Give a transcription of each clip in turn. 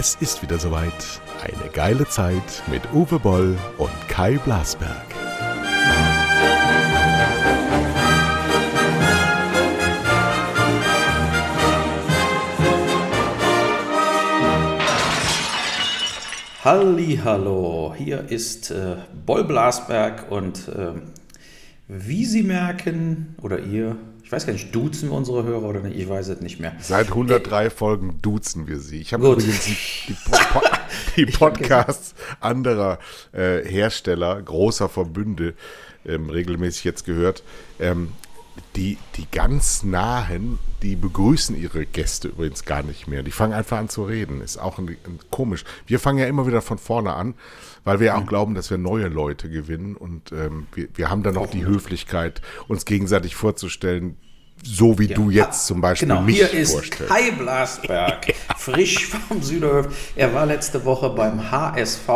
Es ist wieder soweit. Eine geile Zeit mit Uwe Boll und Kai Blasberg. Hallo, hier ist äh, Boll Blasberg und äh, wie Sie merken, oder ihr, ich weiß gar nicht, duzen wir unsere Hörer oder nicht, ich weiß es nicht mehr. Seit 103 äh, Folgen duzen wir sie. Ich habe übrigens die, po die Podcasts anderer äh, Hersteller, großer Verbünde, ähm, regelmäßig jetzt gehört. Ähm, die, die ganz nahen, die begrüßen ihre Gäste übrigens gar nicht mehr. Die fangen einfach an zu reden. Ist auch ein, ein, komisch. Wir fangen ja immer wieder von vorne an, weil wir auch mhm. glauben, dass wir neue Leute gewinnen. Und ähm, wir, wir haben dann auch die Höflichkeit, uns gegenseitig vorzustellen, so wie ja. du jetzt zum Beispiel genau. mich Hier ist Kai Blasberg, frisch vom Süderhof. Er war letzte Woche beim HSV,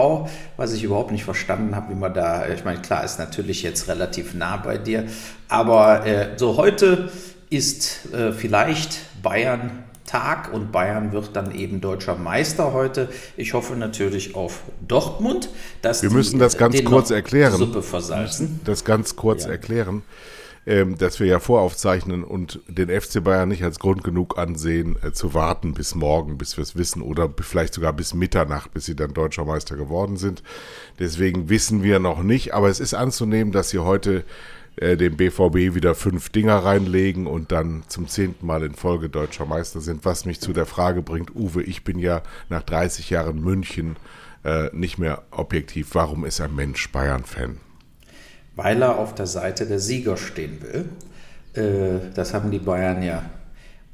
was ich überhaupt nicht verstanden habe, wie man da, ich meine, klar, ist natürlich jetzt relativ nah bei dir, aber äh, so heute ist äh, vielleicht Bayern Tag und Bayern wird dann eben deutscher Meister heute. Ich hoffe natürlich auf Dortmund, dass wir müssen das ganz kurz erklären. Suppe versalzen. Das ganz kurz ja. erklären ähm, dass wir ja voraufzeichnen und den FC Bayern nicht als Grund genug ansehen, äh, zu warten bis morgen, bis wir es wissen oder vielleicht sogar bis Mitternacht, bis sie dann deutscher Meister geworden sind. Deswegen wissen wir noch nicht, aber es ist anzunehmen, dass sie heute äh, dem BVB wieder fünf Dinger reinlegen und dann zum zehnten Mal in Folge deutscher Meister sind, was mich zu der Frage bringt, Uwe, ich bin ja nach 30 Jahren München äh, nicht mehr objektiv. Warum ist ein Mensch Bayern-Fan? Weil er auf der Seite der Sieger stehen will. Äh, das haben die Bayern ja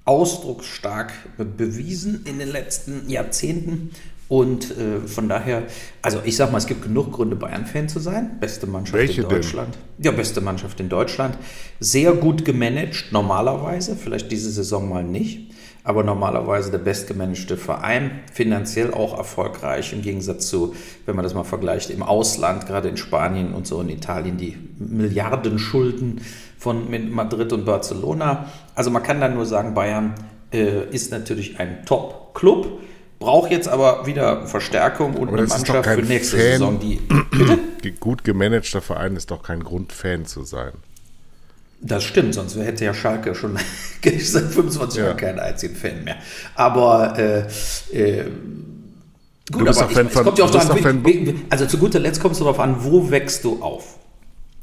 ausdrucksstark bewiesen in den letzten Jahrzehnten. Und äh, von daher, also ich sag mal, es gibt genug Gründe, Bayern-Fan zu sein. Beste Mannschaft Welche in Deutschland. Denn? Ja, beste Mannschaft in Deutschland. Sehr gut gemanagt, normalerweise. Vielleicht diese Saison mal nicht aber normalerweise der bestgemanagte Verein, finanziell auch erfolgreich im Gegensatz zu, wenn man das mal vergleicht, im Ausland, gerade in Spanien und so in Italien, die Milliardenschulden von Madrid und Barcelona. Also man kann dann nur sagen, Bayern äh, ist natürlich ein Top-Club, braucht jetzt aber wieder Verstärkung und aber eine Mannschaft für nächste Fan. Saison, die gut gemanagter Verein ist doch kein Grund, Fan zu sein. Das stimmt, sonst hätte ja Schalke schon seit 25 Jahren keinen einzigen Fan mehr. Aber äh, äh, gut, aber ich, es kommt ja auch darauf an, also zu guter Letzt kommt es darauf an, wo wächst du auf?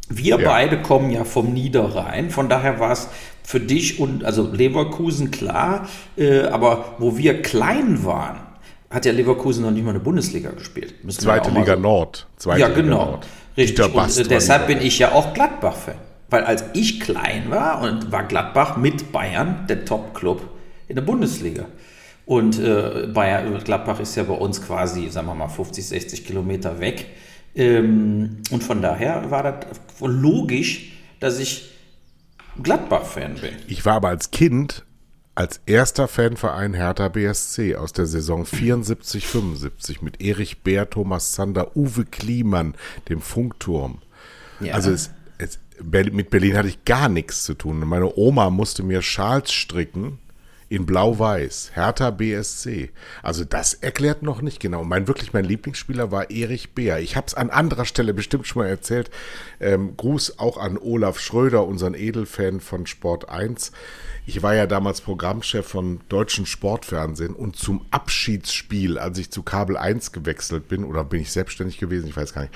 Wir ja. beide kommen ja vom Niederrhein, von daher war es für dich und also Leverkusen klar, äh, aber wo wir klein waren, hat ja Leverkusen noch nicht mal eine Bundesliga gespielt. Müssen Zweite Liga so. Nord. Zweite ja, genau. Liga Nord. Richtig. Und, deshalb bin ich ja auch Gladbach-Fan. Weil als ich klein war und war Gladbach mit Bayern der Top-Club in der Bundesliga. Und äh, Bayern, Gladbach ist ja bei uns quasi, sagen wir mal, 50, 60 Kilometer weg. Ähm, und von daher war das logisch, dass ich Gladbach-Fan bin. Ich war aber als Kind als erster Fanverein Hertha BSC aus der Saison 74, 75 mit Erich Bär, Thomas Zander, Uwe Kliemann, dem Funkturm. Ja. Also es mit Berlin hatte ich gar nichts zu tun. Meine Oma musste mir Schals stricken in Blau-Weiß, Hertha BSC. Also das erklärt noch nicht genau. Mein wirklich mein Lieblingsspieler war Erich Beer. Ich habe es an anderer Stelle bestimmt schon mal erzählt. Ähm, Gruß auch an Olaf Schröder, unseren Edelfan von Sport 1. Ich war ja damals Programmchef von deutschen Sportfernsehen und zum Abschiedsspiel, als ich zu Kabel 1 gewechselt bin, oder bin ich selbstständig gewesen, ich weiß gar nicht,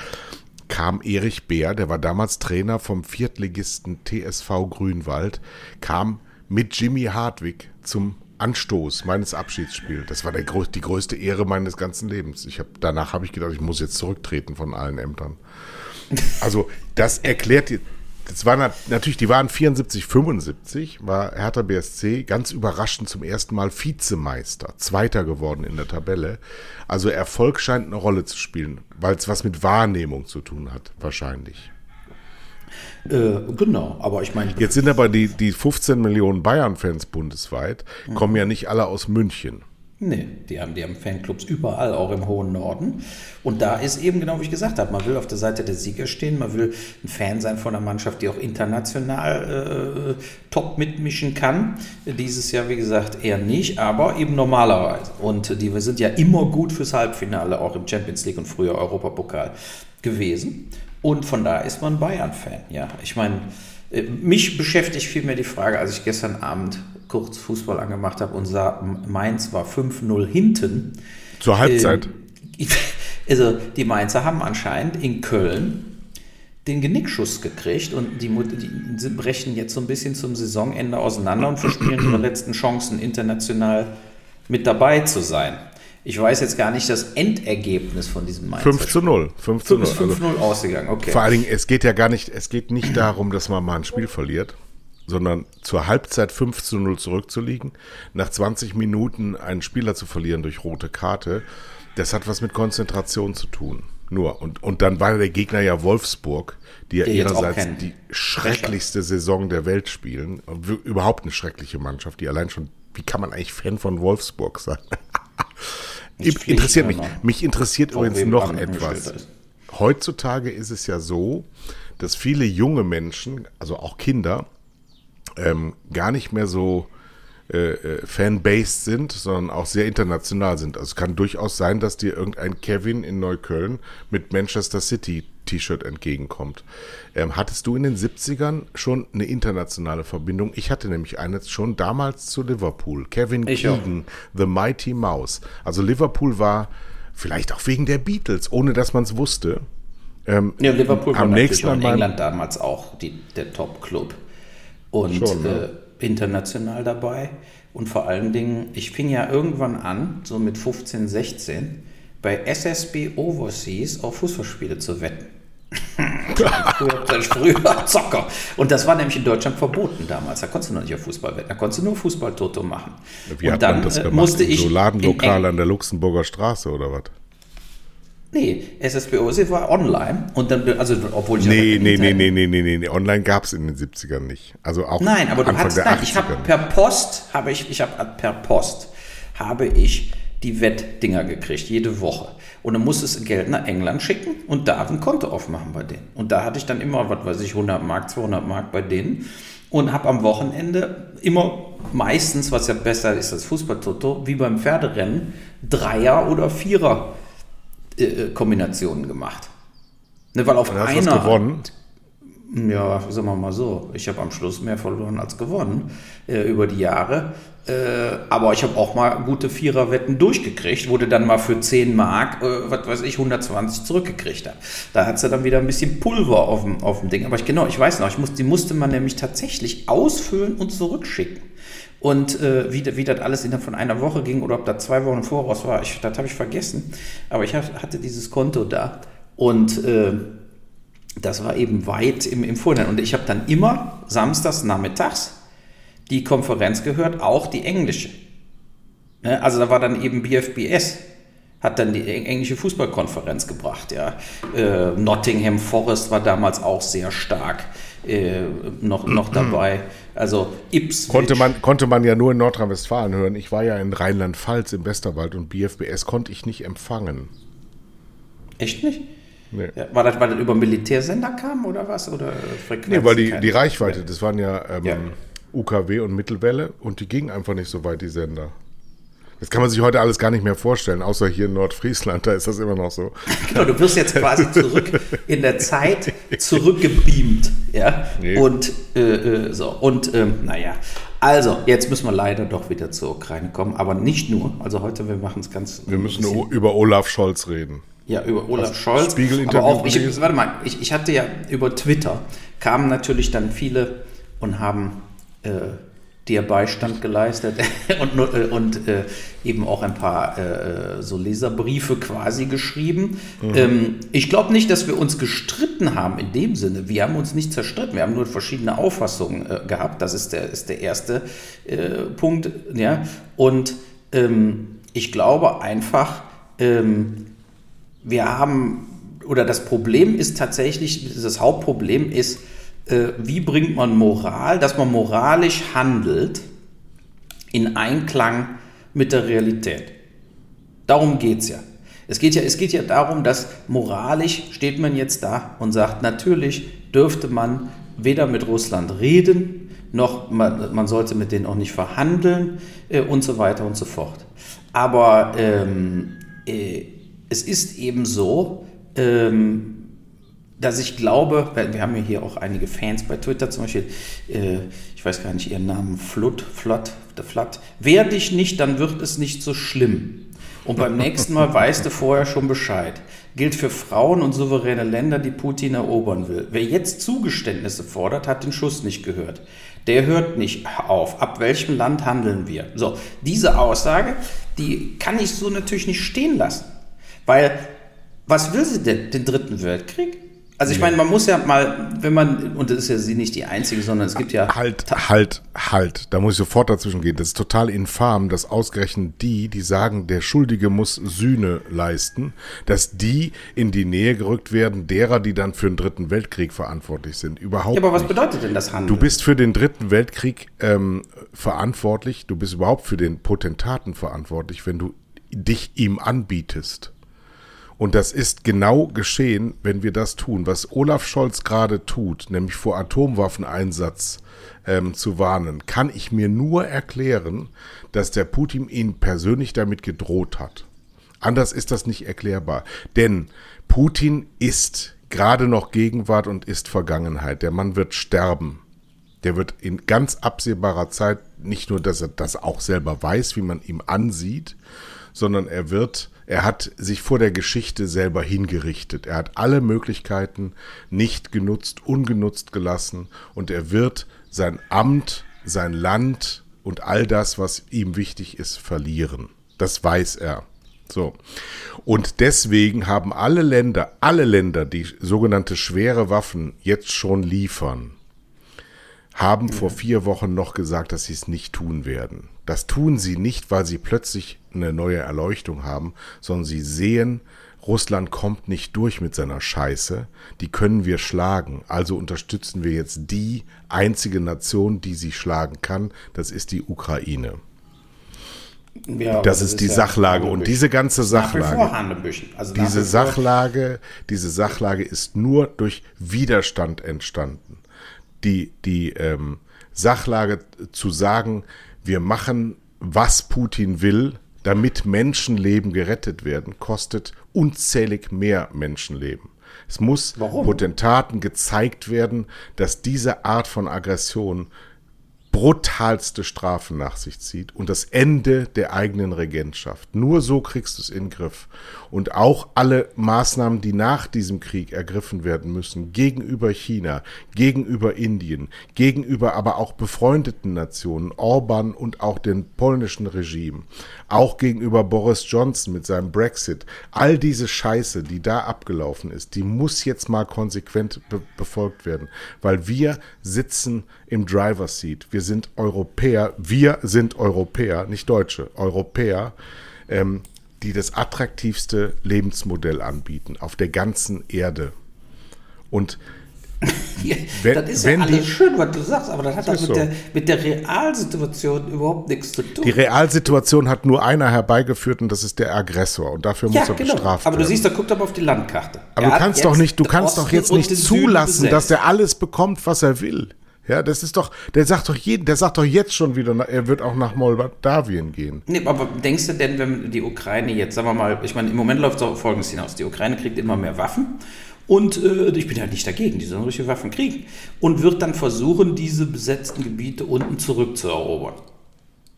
kam Erich Bär, der war damals Trainer vom Viertligisten TSV Grünwald, kam mit Jimmy Hartwig zum Anstoß meines Abschiedsspiels. Das war der, die größte Ehre meines ganzen Lebens. Ich hab, danach habe ich gedacht, ich muss jetzt zurücktreten von allen Ämtern. Also das erklärt, das war natürlich, die waren 74, 75, war Hertha BSC ganz überraschend zum ersten Mal Vizemeister, Zweiter geworden in der Tabelle. Also Erfolg scheint eine Rolle zu spielen, weil es was mit Wahrnehmung zu tun hat, wahrscheinlich. Äh, genau, aber ich meine. Jetzt sind aber die, die 15 Millionen Bayern-Fans bundesweit, kommen ja nicht alle aus München. Nee, die haben, die haben Fanclubs überall, auch im hohen Norden. Und da ist eben genau wie ich gesagt habe, man will auf der Seite der Sieger stehen, man will ein Fan sein von einer Mannschaft, die auch international äh, top mitmischen kann. Dieses Jahr, wie gesagt, eher nicht, aber eben normalerweise. Und die wir sind ja immer gut fürs Halbfinale, auch im Champions League und früher Europapokal gewesen. Und von da ist man Bayern-Fan. Ja, ich meine, äh, mich beschäftigt vielmehr die Frage, als ich gestern Abend kurz Fußball angemacht habe und sah, Mainz war 5-0 hinten. Zur Halbzeit. Ähm, also die Mainzer haben anscheinend in Köln den Genickschuss gekriegt und die, die brechen jetzt so ein bisschen zum Saisonende auseinander und verspielen ihre letzten Chancen, international mit dabei zu sein. Ich weiß jetzt gar nicht das Endergebnis von diesem Mainz. 5 zu 0. 5 zu 0. 5 0 also, ausgegangen, okay. Vor allen Dingen, es geht ja gar nicht, es geht nicht darum, dass man mal ein Spiel verliert, sondern zur Halbzeit 5 zu 0 zurückzuliegen, nach 20 Minuten einen Spieler zu verlieren durch rote Karte, das hat was mit Konzentration zu tun. Nur. Und, und dann war der Gegner ja Wolfsburg, die ja ihrerseits die schrecklichste Saison der Welt spielen. Überhaupt eine schreckliche Mannschaft, die allein schon, wie kann man eigentlich Fan von Wolfsburg sein? interessiert mich. Mich interessiert übrigens noch etwas. Heutzutage ist es ja so, dass viele junge Menschen, also auch Kinder, ähm, gar nicht mehr so äh, äh, fan-based sind, sondern auch sehr international sind. Also es kann durchaus sein, dass dir irgendein Kevin in Neukölln mit Manchester City T-Shirt entgegenkommt. Ähm, hattest du in den 70ern schon eine internationale Verbindung? Ich hatte nämlich eine schon damals zu Liverpool. Kevin ich Keegan, auch. The Mighty Mouse. Also Liverpool war vielleicht auch wegen der Beatles, ohne dass man es wusste. Ähm, ja, Liverpool war natürlich auch in England damals auch die, der Top-Club. Und schon, ne? äh, international dabei. Und vor allen Dingen, ich fing ja irgendwann an, so mit 15, 16, bei SSB Overseas auf Fußballspiele zu wetten früher, früher Zocker. Und das war nämlich in Deutschland verboten damals. Da konntest du noch nicht auf Fußball wetten. Da konntest du nur Fußballtoto machen. Wie und hat dann man das äh, gemacht? musste in ich. So Ladenlokal an der Luxemburger Straße oder was? Nee, SSBO sie war online und dann, also obwohl ich. Nee, nee, nee, nee, nee, nee, nee, online gab es in den 70ern nicht. Also auch Nein, aber du Anfang hast, nein, ich habe per Post, habe ich, ich habe per Post, habe ich die Wettdinger gekriegt, jede Woche. Und dann musste es Geld nach England schicken und da ein Konto aufmachen bei denen. Und da hatte ich dann immer, was weiß ich, 100 Mark, 200 Mark bei denen und habe am Wochenende immer meistens, was ja besser ist als Fußballtoto, wie beim Pferderennen, Dreier oder Vierer äh, gemacht. Ne, weil auf einer. gewonnen? Ja, sagen wir mal so. Ich habe am Schluss mehr verloren als gewonnen äh, über die Jahre. Äh, aber ich habe auch mal gute Viererwetten durchgekriegt, du dann mal für 10 Mark, äh, was weiß ich, 120 zurückgekriegt hast. Da hat sie dann wieder ein bisschen Pulver auf dem, auf dem Ding. Aber ich, genau, ich weiß noch, ich muss, die musste man nämlich tatsächlich ausfüllen und zurückschicken. Und äh, wie, wie das alles innerhalb von einer Woche ging oder ob da zwei Wochen voraus war, ich, das habe ich vergessen. Aber ich hatte dieses Konto da und äh, das war eben weit im, im Vorhinein. Und ich habe dann immer samstags nachmittags die Konferenz gehört, auch die englische. Ne, also da war dann eben BFBS, hat dann die englische Fußballkonferenz gebracht. Ja. Äh, Nottingham Forest war damals auch sehr stark äh, noch, noch dabei. Also Ipswich. Konnte man, konnte man ja nur in Nordrhein-Westfalen hören. Ich war ja in Rheinland-Pfalz im Westerwald und BFBS konnte ich nicht empfangen. Echt nicht? Nee. Ja, war das, weil das über Militärsender kam oder was? Oder Frequenz? Nee, weil die, die Reichweite, das waren ja, ähm, ja. UKW und Mittelwelle und die gingen einfach nicht so weit, die Sender. Das kann man sich heute alles gar nicht mehr vorstellen, außer hier in Nordfriesland, da ist das immer noch so. Genau, du wirst jetzt quasi zurück in der Zeit zurückgebeamt. Ja? Nee. Und äh, äh, so, und ähm, naja. Also, jetzt müssen wir leider doch wieder zur Ukraine kommen, aber nicht nur. Also heute, wir machen es ganz. Wir müssen über Olaf Scholz reden. Ja, über Olaf Hast Scholz. aber auch, ich, warte mal, ich, ich hatte ja über Twitter, kamen natürlich dann viele und haben äh, dir Beistand geleistet und, äh, und äh, eben auch ein paar äh, so Leserbriefe quasi geschrieben. Mhm. Ähm, ich glaube nicht, dass wir uns gestritten haben in dem Sinne. Wir haben uns nicht zerstritten. Wir haben nur verschiedene Auffassungen äh, gehabt. Das ist der, ist der erste äh, Punkt. Ja? Und ähm, ich glaube einfach, ähm, wir haben, oder das Problem ist tatsächlich, das Hauptproblem ist, äh, wie bringt man Moral, dass man moralisch handelt in Einklang mit der Realität. Darum geht es ja. Es geht ja. es geht ja darum, dass moralisch steht man jetzt da und sagt, natürlich dürfte man weder mit Russland reden, noch man, man sollte mit denen auch nicht verhandeln äh, und so weiter und so fort. Aber ähm, äh, es ist eben so, ähm, dass ich glaube, wir haben ja hier auch einige Fans bei Twitter, zum Beispiel, äh, ich weiß gar nicht ihren Namen, Flut, Flott, der Flat. Wehr dich nicht, dann wird es nicht so schlimm. Und beim nächsten Mal weißt du vorher schon Bescheid. Gilt für Frauen und souveräne Länder, die Putin erobern will. Wer jetzt Zugeständnisse fordert, hat den Schuss nicht gehört. Der hört nicht auf. Ab welchem Land handeln wir? So, diese Aussage, die kann ich so natürlich nicht stehen lassen. Weil, was will sie denn? Den dritten Weltkrieg? Also ich meine, man muss ja mal, wenn man, und das ist ja sie nicht die einzige, sondern es gibt ja. Halt, halt, halt. Da muss ich sofort dazwischen gehen. Das ist total infam, dass ausgerechnet die, die sagen, der Schuldige muss Sühne leisten, dass die in die Nähe gerückt werden, derer, die dann für den Dritten Weltkrieg verantwortlich sind. Überhaupt. Ja, aber was bedeutet denn das Handeln? Du bist für den Dritten Weltkrieg ähm, verantwortlich, du bist überhaupt für den Potentaten verantwortlich, wenn du dich ihm anbietest. Und das ist genau geschehen, wenn wir das tun, was Olaf Scholz gerade tut, nämlich vor Atomwaffeneinsatz ähm, zu warnen, kann ich mir nur erklären, dass der Putin ihn persönlich damit gedroht hat. Anders ist das nicht erklärbar. Denn Putin ist gerade noch Gegenwart und ist Vergangenheit. Der Mann wird sterben. Der wird in ganz absehbarer Zeit nicht nur, dass er das auch selber weiß, wie man ihm ansieht, sondern er wird er hat sich vor der Geschichte selber hingerichtet. Er hat alle Möglichkeiten nicht genutzt, ungenutzt gelassen und er wird sein Amt, sein Land und all das, was ihm wichtig ist, verlieren. Das weiß er. So. Und deswegen haben alle Länder, alle Länder, die sogenannte schwere Waffen jetzt schon liefern, haben ja. vor vier Wochen noch gesagt, dass sie es nicht tun werden. Das tun sie nicht, weil sie plötzlich eine neue Erleuchtung haben, sondern sie sehen, Russland kommt nicht durch mit seiner Scheiße, die können wir schlagen. Also unterstützen wir jetzt die einzige Nation, die sie schlagen kann, das ist die Ukraine. Ja, das, ist, ist die ja Sachlage und diese ganze Sachlage, also diese Sachlage, diese Sachlage ist nur durch Widerstand entstanden. Die die ähm, Sachlage zu sagen, wir machen, was Putin will, damit Menschenleben gerettet werden, kostet unzählig mehr Menschenleben. Es muss Warum? Potentaten gezeigt werden, dass diese Art von Aggression brutalste Strafen nach sich zieht und das Ende der eigenen Regentschaft. Nur so kriegst du es in den Griff. Und auch alle Maßnahmen, die nach diesem Krieg ergriffen werden müssen, gegenüber China, gegenüber Indien, gegenüber aber auch befreundeten Nationen, Orban und auch den polnischen Regime, auch gegenüber Boris Johnson mit seinem Brexit, all diese Scheiße, die da abgelaufen ist, die muss jetzt mal konsequent be befolgt werden, weil wir sitzen im Driver's Seat. Wir sind Europäer, wir sind Europäer, nicht Deutsche, Europäer, ähm, die das attraktivste Lebensmodell anbieten auf der ganzen Erde. Und das ist ja alles schön, was du sagst, aber das hat das mit, so. der, mit der Realsituation überhaupt nichts zu tun. Die Realsituation hat nur einer herbeigeführt und das ist der Aggressor und dafür ja, muss er genau. bestraft aber werden. Aber du siehst, da guckt aber auf die Landkarte. Aber er du kannst doch nicht, du kannst doch jetzt nicht zulassen, dass er alles bekommt, was er will. Ja, das ist doch, der sagt doch jeden, der sagt doch jetzt schon wieder, er wird auch nach Moldawien gehen. Nee, aber denkst du denn, wenn die Ukraine jetzt, sagen wir mal, ich meine, im Moment läuft es folgendes hinaus: Die Ukraine kriegt immer mehr Waffen und äh, ich bin ja nicht dagegen, die sollen solche Waffen kriegen und wird dann versuchen, diese besetzten Gebiete unten zurückzuerobern.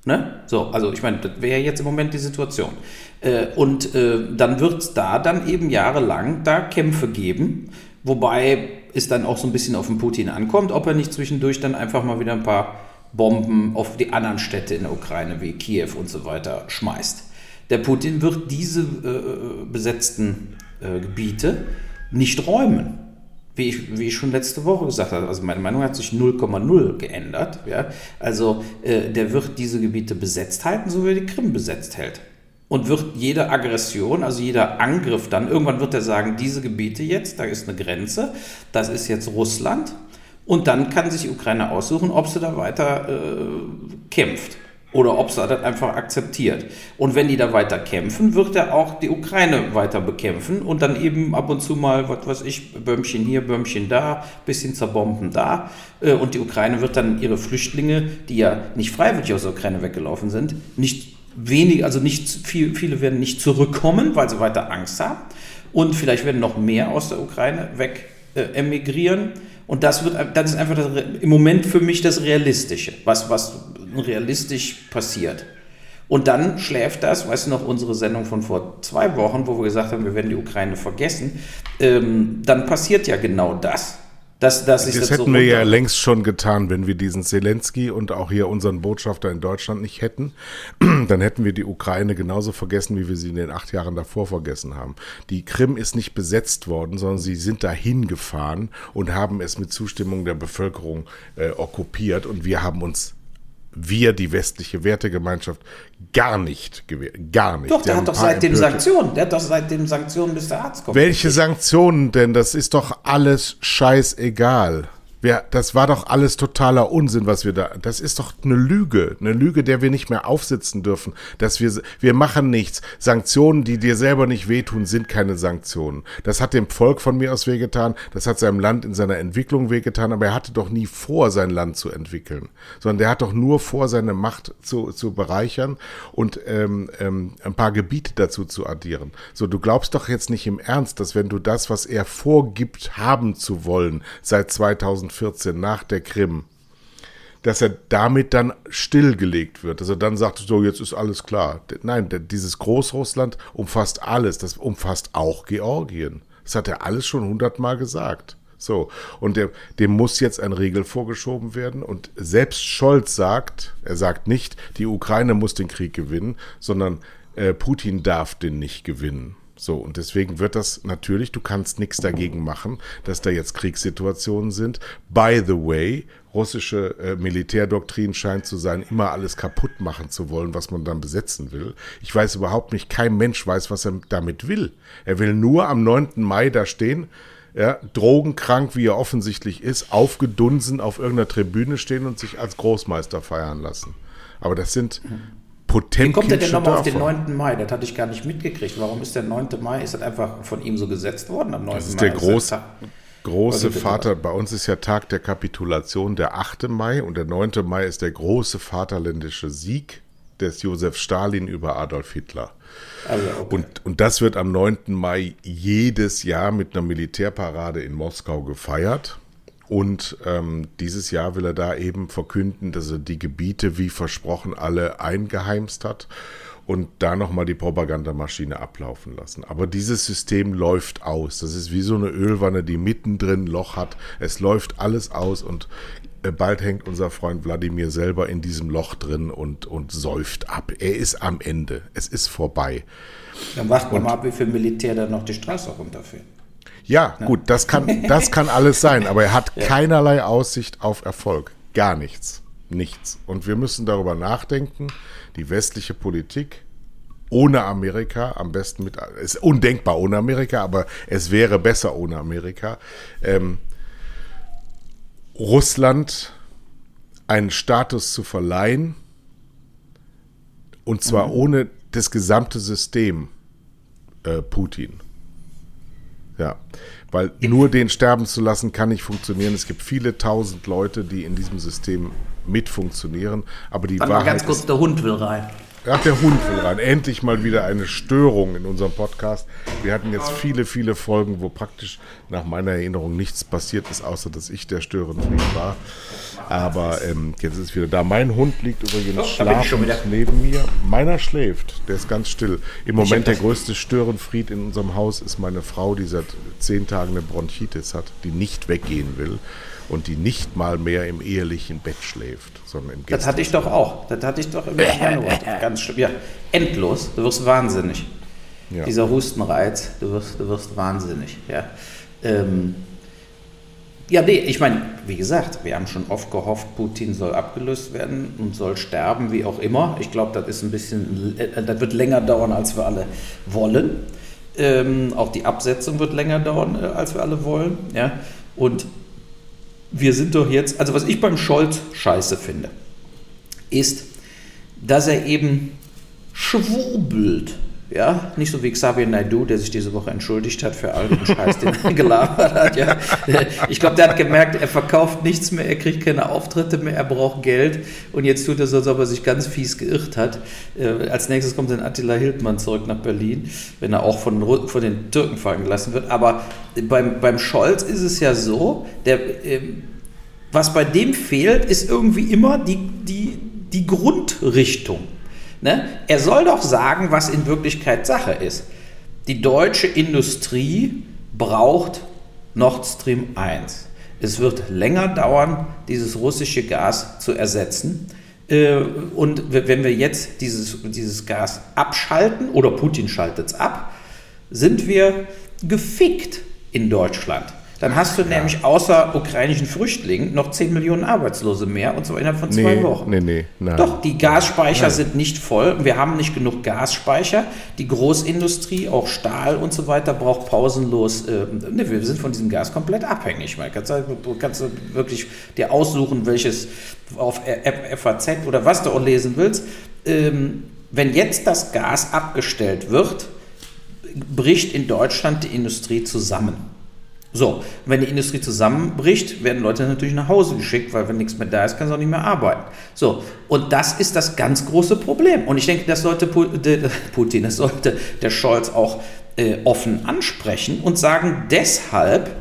Ne? So, also ich meine, das wäre jetzt im Moment die Situation. Äh, und äh, dann wird es da dann eben jahrelang da Kämpfe geben, wobei es dann auch so ein bisschen auf den Putin ankommt, ob er nicht zwischendurch dann einfach mal wieder ein paar Bomben auf die anderen Städte in der Ukraine wie Kiew und so weiter schmeißt. Der Putin wird diese äh, besetzten äh, Gebiete nicht räumen. Wie ich, wie ich schon letzte Woche gesagt habe, also meine Meinung hat sich 0,0 geändert. Ja? Also äh, der wird diese Gebiete besetzt halten, so wie er die Krim besetzt hält und wird jede Aggression, also jeder Angriff dann, irgendwann wird er sagen, diese Gebiete jetzt, da ist eine Grenze, das ist jetzt Russland. Und dann kann sich Ukraine aussuchen, ob sie da weiter äh, kämpft. Oder ob er das einfach akzeptiert. Und wenn die da weiter kämpfen, wird er auch die Ukraine weiter bekämpfen und dann eben ab und zu mal, was weiß ich, Bömmchen hier, Bömmchen da, bisschen zerbomben da. Äh, und die Ukraine wird dann ihre Flüchtlinge, die ja nicht freiwillig aus der Ukraine weggelaufen sind, nicht wenig, also nicht viel, viele werden nicht zurückkommen, weil sie weiter Angst haben. Und vielleicht werden noch mehr aus der Ukraine weg äh, emigrieren. Und das wird, das ist einfach das, im Moment für mich das Realistische, was, was realistisch passiert. Und dann schläft das, weißt du noch, unsere Sendung von vor zwei Wochen, wo wir gesagt haben, wir werden die Ukraine vergessen, ähm, dann passiert ja genau das. Dass, dass das, das hätten so wir ja längst schon getan, wenn wir diesen Zelensky und auch hier unseren Botschafter in Deutschland nicht hätten. Dann hätten wir die Ukraine genauso vergessen, wie wir sie in den acht Jahren davor vergessen haben. Die Krim ist nicht besetzt worden, sondern sie sind dahin gefahren und haben es mit Zustimmung der Bevölkerung äh, okkupiert und wir haben uns wir, die westliche Wertegemeinschaft, gar nicht gewährt. Gar nicht. Doch, der, der hat doch seitdem Sanktionen. Der hat doch seitdem Sanktionen, bis der Arzt kommt. Welche Sanktionen denn? Das ist doch alles scheißegal. Wir, das war doch alles totaler Unsinn, was wir da. Das ist doch eine Lüge, eine Lüge, der wir nicht mehr aufsitzen dürfen. Dass wir, wir machen nichts. Sanktionen, die dir selber nicht wehtun, sind keine Sanktionen. Das hat dem Volk von mir aus wehgetan. Das hat seinem Land in seiner Entwicklung wehgetan. Aber er hatte doch nie vor, sein Land zu entwickeln, sondern der hat doch nur vor, seine Macht zu, zu bereichern und ähm, ähm, ein paar Gebiete dazu zu addieren. So, du glaubst doch jetzt nicht im Ernst, dass wenn du das, was er vorgibt, haben zu wollen, seit 2000 2014 nach der Krim, dass er damit dann stillgelegt wird, dass er dann sagt, so jetzt ist alles klar. Nein, dieses Großrussland umfasst alles, das umfasst auch Georgien. Das hat er alles schon hundertmal gesagt. So, und der, dem muss jetzt ein Regel vorgeschoben werden. Und selbst Scholz sagt, er sagt nicht, die Ukraine muss den Krieg gewinnen, sondern äh, Putin darf den nicht gewinnen. So, und deswegen wird das natürlich, du kannst nichts dagegen machen, dass da jetzt Kriegssituationen sind. By the way, russische äh, Militärdoktrin scheint zu sein, immer alles kaputt machen zu wollen, was man dann besetzen will. Ich weiß überhaupt nicht, kein Mensch weiß, was er damit will. Er will nur am 9. Mai da stehen, ja, drogenkrank, wie er offensichtlich ist, aufgedunsen auf irgendeiner Tribüne stehen und sich als Großmeister feiern lassen. Aber das sind Potemkin Wie kommt er denn nochmal auf den 9. Mai? Das hatte ich gar nicht mitgekriegt. Warum ist der 9. Mai? Ist das einfach von ihm so gesetzt worden am 9. Mai? Das ist der große, große Vater. Bei uns ist ja Tag der Kapitulation der 8. Mai und der 9. Mai ist der große vaterländische Sieg des Josef Stalin über Adolf Hitler. Also, okay. und, und das wird am 9. Mai jedes Jahr mit einer Militärparade in Moskau gefeiert. Und ähm, dieses Jahr will er da eben verkünden, dass er die Gebiete wie versprochen alle eingeheimst hat und da nochmal die Propagandamaschine ablaufen lassen. Aber dieses System läuft aus. Das ist wie so eine Ölwanne, die mittendrin Loch hat. Es läuft alles aus und äh, bald hängt unser Freund Wladimir selber in diesem Loch drin und, und säuft ab. Er ist am Ende. Es ist vorbei. Dann warten wir mal ab, wie viel Militär da noch die Straße runterfährt. Ja, ja, gut, das kann, das kann alles sein, aber er hat ja. keinerlei Aussicht auf Erfolg. Gar nichts. Nichts. Und wir müssen darüber nachdenken, die westliche Politik ohne Amerika, am besten mit, ist undenkbar ohne Amerika, aber es wäre besser ohne Amerika, ähm, Russland einen Status zu verleihen, und zwar mhm. ohne das gesamte System äh, Putin. Ja, weil nur den sterben zu lassen kann nicht funktionieren. Es gibt viele tausend Leute, die in diesem System mitfunktionieren, aber die Warte Wahrheit mal ganz kurz, der Hund will rein. Ach, der Hund will rein. Endlich mal wieder eine Störung in unserem Podcast. Wir hatten jetzt viele, viele Folgen, wo praktisch nach meiner Erinnerung nichts passiert ist, außer dass ich der Störenfried war. Aber ähm, jetzt ist es wieder da. Mein Hund liegt übrigens oh, schlafend neben mir. Meiner schläft. Der ist ganz still. Im Moment der größte Störenfried in unserem Haus ist meine Frau, die seit zehn Tagen eine Bronchitis hat, die nicht weggehen will und die nicht mal mehr im ehelichen Bett schläft, sondern im Das hatte ich doch auch. Das hatte ich doch im Januar. Ganz schlimm. Ja, endlos. Du wirst wahnsinnig. Ja. Dieser Hustenreiz, du wirst, du wirst wahnsinnig. Ja, ähm, ja nee, ich meine, wie gesagt, wir haben schon oft gehofft, Putin soll abgelöst werden und soll sterben, wie auch immer. Ich glaube, das ist ein bisschen, äh, das wird länger dauern, als wir alle wollen. Ähm, auch die Absetzung wird länger dauern, äh, als wir alle wollen. Ja? Und wir sind doch jetzt, also was ich beim Scholz scheiße finde, ist, dass er eben schwurbelt. Ja, nicht so wie Xavier Naidoo, der sich diese Woche entschuldigt hat für all den Scheiß, den er gelabert hat. Ja. Ich glaube, der hat gemerkt, er verkauft nichts mehr, er kriegt keine Auftritte mehr, er braucht Geld und jetzt tut er so, als ob er sich ganz fies geirrt hat. Äh, als nächstes kommt dann Attila Hildmann zurück nach Berlin, wenn er auch von, von den Türken fallen gelassen wird. Aber beim, beim Scholz ist es ja so, der, äh, was bei dem fehlt, ist irgendwie immer die, die, die Grundrichtung. Ne? Er soll doch sagen, was in Wirklichkeit Sache ist. Die deutsche Industrie braucht Nord Stream 1. Es wird länger dauern, dieses russische Gas zu ersetzen. Äh, und wenn wir jetzt dieses, dieses Gas abschalten oder Putin schaltet es ab, sind wir gefickt in Deutschland. Dann hast du ja. nämlich außer ukrainischen Flüchtlingen noch 10 Millionen Arbeitslose mehr und zwar innerhalb von zwei nee, Wochen. Nee, nee, nein. Doch, die Gasspeicher nein. sind nicht voll. Wir haben nicht genug Gasspeicher. Die Großindustrie, auch Stahl und so weiter, braucht pausenlos. Äh, ne, wir sind von diesem Gas komplett abhängig. Man kannst, du kannst wirklich dir aussuchen, welches auf FAZ oder was du auch lesen willst. Ähm, wenn jetzt das Gas abgestellt wird, bricht in Deutschland die Industrie zusammen. So, wenn die Industrie zusammenbricht, werden Leute natürlich nach Hause geschickt, weil wenn nichts mehr da ist, kann sie auch nicht mehr arbeiten. So, und das ist das ganz große Problem. Und ich denke, das sollte Putin, das sollte der Scholz auch äh, offen ansprechen und sagen, deshalb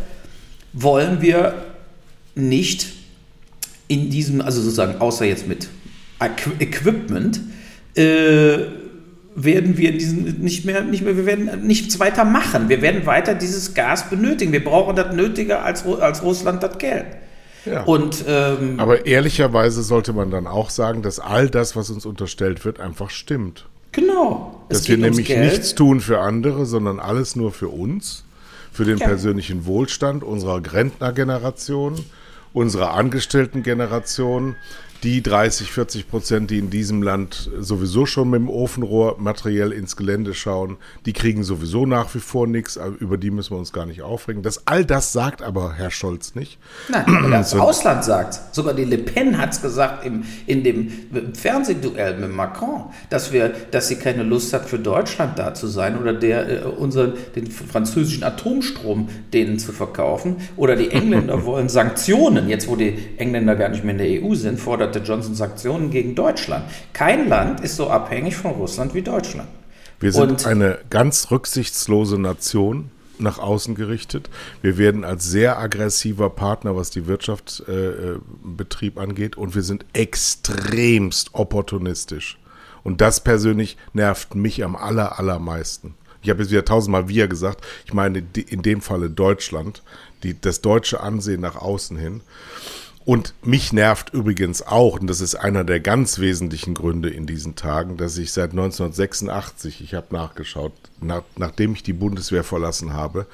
wollen wir nicht in diesem, also sozusagen, außer jetzt mit Equipment, äh, werden wir diesen nicht mehr, nicht mehr, wir werden nichts weiter machen. Wir werden weiter dieses Gas benötigen. Wir brauchen das nötiger als, als Russland das Geld. Ja. Und, ähm, Aber ehrlicherweise sollte man dann auch sagen, dass all das, was uns unterstellt wird, einfach stimmt. Genau. Dass wir nämlich nichts tun für andere, sondern alles nur für uns, für den ja. persönlichen Wohlstand unserer Rentnergeneration, unserer Angestelltengeneration, die 30, 40 Prozent, die in diesem Land sowieso schon mit dem Ofenrohr materiell ins Gelände schauen, die kriegen sowieso nach wie vor nichts, über die müssen wir uns gar nicht aufregen. Das, all das sagt aber Herr Scholz nicht. Nein, aber das Ausland sagt Sogar die Le Pen hat es gesagt im, in dem Fernsehduell mit Macron, dass, wir, dass sie keine Lust hat, für Deutschland da zu sein oder der, äh, unseren, den französischen Atomstrom denen zu verkaufen. Oder die Engländer wollen Sanktionen, jetzt wo die Engländer gar nicht mehr in der EU sind, fordert forderte Johnson Sanktionen gegen Deutschland. Kein Land ist so abhängig von Russland wie Deutschland. Wir sind Und eine ganz rücksichtslose Nation nach außen gerichtet. Wir werden als sehr aggressiver Partner, was die Wirtschaftsbetrieb äh, angeht, und wir sind extremst opportunistisch. Und das persönlich nervt mich am aller, allermeisten. Ich habe jetzt wieder tausendmal wir gesagt. Ich meine in dem Falle Deutschland, die, das deutsche Ansehen nach außen hin. Und mich nervt übrigens auch, und das ist einer der ganz wesentlichen Gründe in diesen Tagen, dass ich seit 1986, ich habe nachgeschaut, nach, nachdem ich die Bundeswehr verlassen habe,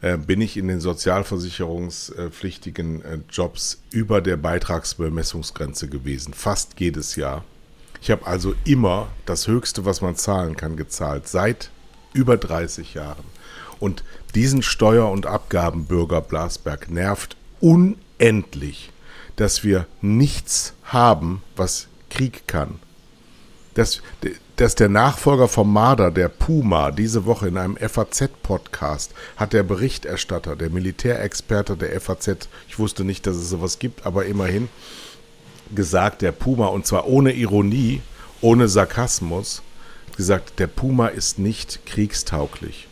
äh, bin ich in den sozialversicherungspflichtigen äh, Jobs über der Beitragsbemessungsgrenze gewesen, fast jedes Jahr. Ich habe also immer das Höchste, was man zahlen kann, gezahlt, seit über 30 Jahren. Und diesen Steuer- und Abgabenbürger Blasberg nervt unendlich dass wir nichts haben, was Krieg kann. Dass, dass der Nachfolger vom Marder, der Puma, diese Woche in einem FAZ-Podcast hat der Berichterstatter, der Militärexperte der FAZ, ich wusste nicht, dass es sowas gibt, aber immerhin, gesagt, der Puma, und zwar ohne Ironie, ohne Sarkasmus, gesagt, der Puma ist nicht kriegstauglich.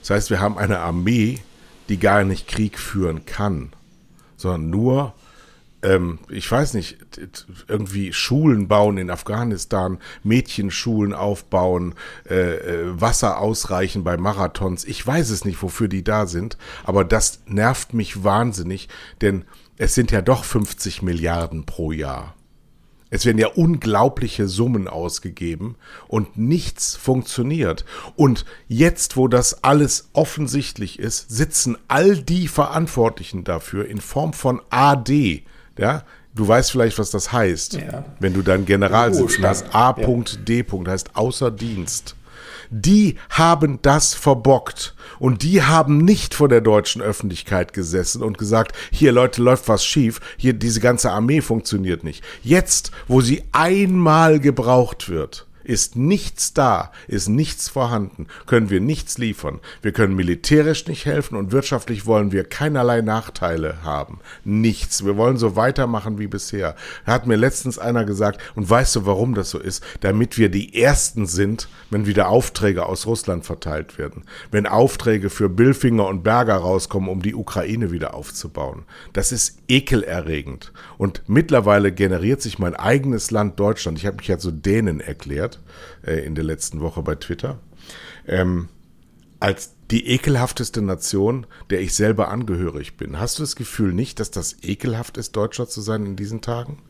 Das heißt, wir haben eine Armee, die gar nicht Krieg führen kann, sondern nur ähm, ich weiß nicht, irgendwie Schulen bauen in Afghanistan, Mädchenschulen aufbauen, äh, äh, Wasser ausreichen bei Marathons. Ich weiß es nicht, wofür die da sind, aber das nervt mich wahnsinnig, denn es sind ja doch 50 Milliarden pro Jahr. Es werden ja unglaubliche Summen ausgegeben und nichts funktioniert. Und jetzt, wo das alles offensichtlich ist, sitzen all die Verantwortlichen dafür in Form von AD, ja, du weißt vielleicht, was das heißt, ja. wenn du dann General sitzen hast. A.D. Ja. heißt außer Dienst. Die haben das verbockt. Und die haben nicht vor der deutschen Öffentlichkeit gesessen und gesagt, hier Leute, läuft was schief, hier diese ganze Armee funktioniert nicht. Jetzt, wo sie einmal gebraucht wird, ist nichts da, ist nichts vorhanden, können wir nichts liefern. Wir können militärisch nicht helfen und wirtschaftlich wollen wir keinerlei Nachteile haben. Nichts. Wir wollen so weitermachen wie bisher. Hat mir letztens einer gesagt, und weißt du, warum das so ist? Damit wir die Ersten sind, wenn wieder Aufträge aus Russland verteilt werden. Wenn Aufträge für Billfinger und Berger rauskommen, um die Ukraine wieder aufzubauen. Das ist ekelerregend. Und mittlerweile generiert sich mein eigenes Land Deutschland. Ich habe mich ja zu Dänen erklärt äh, in der letzten Woche bei Twitter, ähm, als die ekelhafteste Nation, der ich selber angehörig bin. Hast du das Gefühl nicht, dass das ekelhaft ist, Deutscher zu sein in diesen Tagen?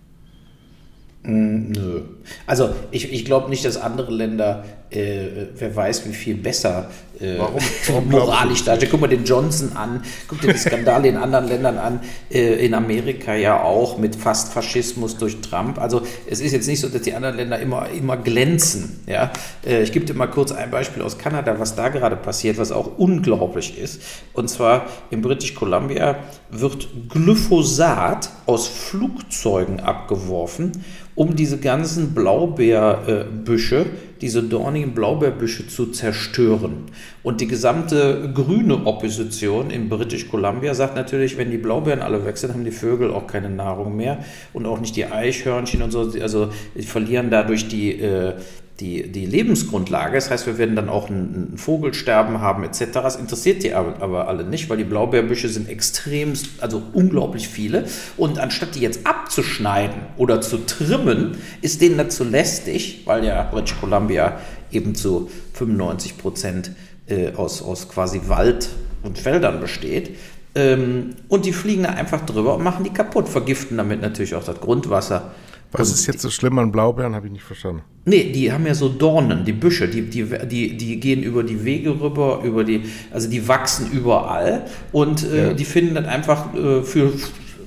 Mm, nö. Also ich, ich glaube nicht, dass andere Länder, äh, wer weiß, wie viel besser äh, Warum? Warum moralisch da. Guck mal den Johnson an, guck dir die Skandale in anderen Ländern an, äh, in Amerika ja auch mit fast Faschismus durch Trump. Also es ist jetzt nicht so, dass die anderen Länder immer, immer glänzen. Ja? Äh, ich gebe dir mal kurz ein Beispiel aus Kanada, was da gerade passiert, was auch unglaublich ist. Und zwar in British Columbia wird Glyphosat aus Flugzeugen abgeworfen um diese ganzen Blaubeerbüsche, diese dornigen Blaubeerbüsche zu zerstören. Und die gesamte grüne Opposition in British Columbia sagt natürlich, wenn die Blaubeeren alle weg sind, haben die Vögel auch keine Nahrung mehr und auch nicht die Eichhörnchen und so. Also verlieren dadurch die, äh, die, die Lebensgrundlage. Das heißt, wir werden dann auch ein, ein Vogelsterben haben etc. Das interessiert die aber, aber, alle nicht, weil die Blaubeerbüsche sind extrem, also unglaublich viele. Und anstatt die jetzt abzuschneiden oder zu trimmen, ist denen dazu lästig, weil ja British Columbia eben zu 95 Prozent äh, aus, aus quasi Wald und Feldern besteht. Ähm, und die fliegen da einfach drüber und machen die kaputt, vergiften damit natürlich auch das Grundwasser was ist jetzt so schlimm an Blaubeeren, habe ich nicht verstanden. Nee, die haben ja so Dornen, die Büsche, die, die, die, die gehen über die Wege rüber, über die, also die wachsen überall und äh, ja. die finden das einfach äh, für,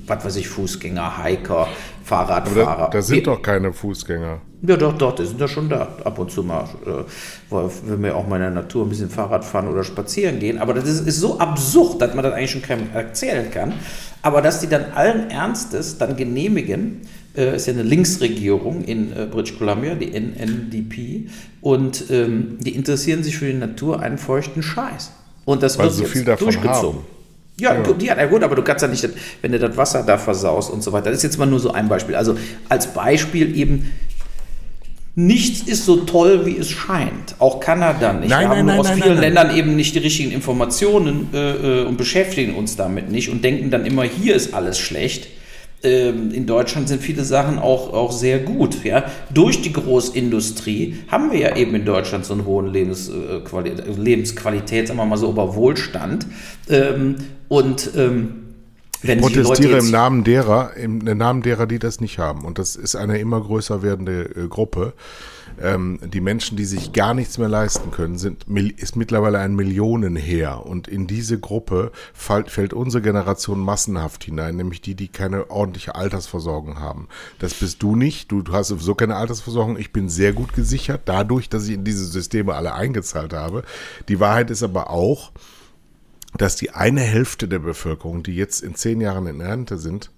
was weiß ich, Fußgänger, Hiker, Fahrradfahrer. Aber da, da sind doch keine Fußgänger. Ja, doch, doch, die sind ja schon da. Ab und zu mal, äh, wenn wir auch mal in der Natur ein bisschen Fahrrad fahren oder spazieren gehen. Aber das ist, ist so absurd, dass man das eigentlich schon keinem erzählen kann. Aber dass die dann allen Ernstes dann genehmigen, äh, ist ja eine Linksregierung in äh, British Columbia, die NNDP, und ähm, die interessieren sich für die Natur einen feuchten Scheiß. Und das Weil wird so viel davon durchgezogen. Haben. Ja, ja. ja, gut, aber du kannst ja nicht, wenn du das Wasser da versaust und so weiter. Das ist jetzt mal nur so ein Beispiel. Also als Beispiel eben, nichts ist so toll, wie es scheint. Auch Kanada nicht. Nein, Wir haben nein, aus nein, vielen Ländern eben nicht die richtigen Informationen äh, äh, und beschäftigen uns damit nicht und denken dann immer, hier ist alles schlecht. Ähm, in Deutschland sind viele Sachen auch, auch sehr gut. Ja? Durch die Großindustrie haben wir ja eben in Deutschland so einen hohen Lebensqualität, äh, Lebensqualität sagen wir mal so, über Wohlstand. Ähm, und ähm, wenn ich protestiere im Namen derer, im Namen derer, die das nicht haben. Und das ist eine immer größer werdende äh, Gruppe ähm, die Menschen, die sich gar nichts mehr leisten können, sind, ist mittlerweile ein Millionenheer. Und in diese Gruppe fällt, fällt unsere Generation massenhaft hinein, nämlich die, die keine ordentliche Altersversorgung haben. Das bist du nicht. Du, hast sowieso keine Altersversorgung. Ich bin sehr gut gesichert, dadurch, dass ich in diese Systeme alle eingezahlt habe. Die Wahrheit ist aber auch, dass die eine Hälfte der Bevölkerung, die jetzt in zehn Jahren in Rente sind,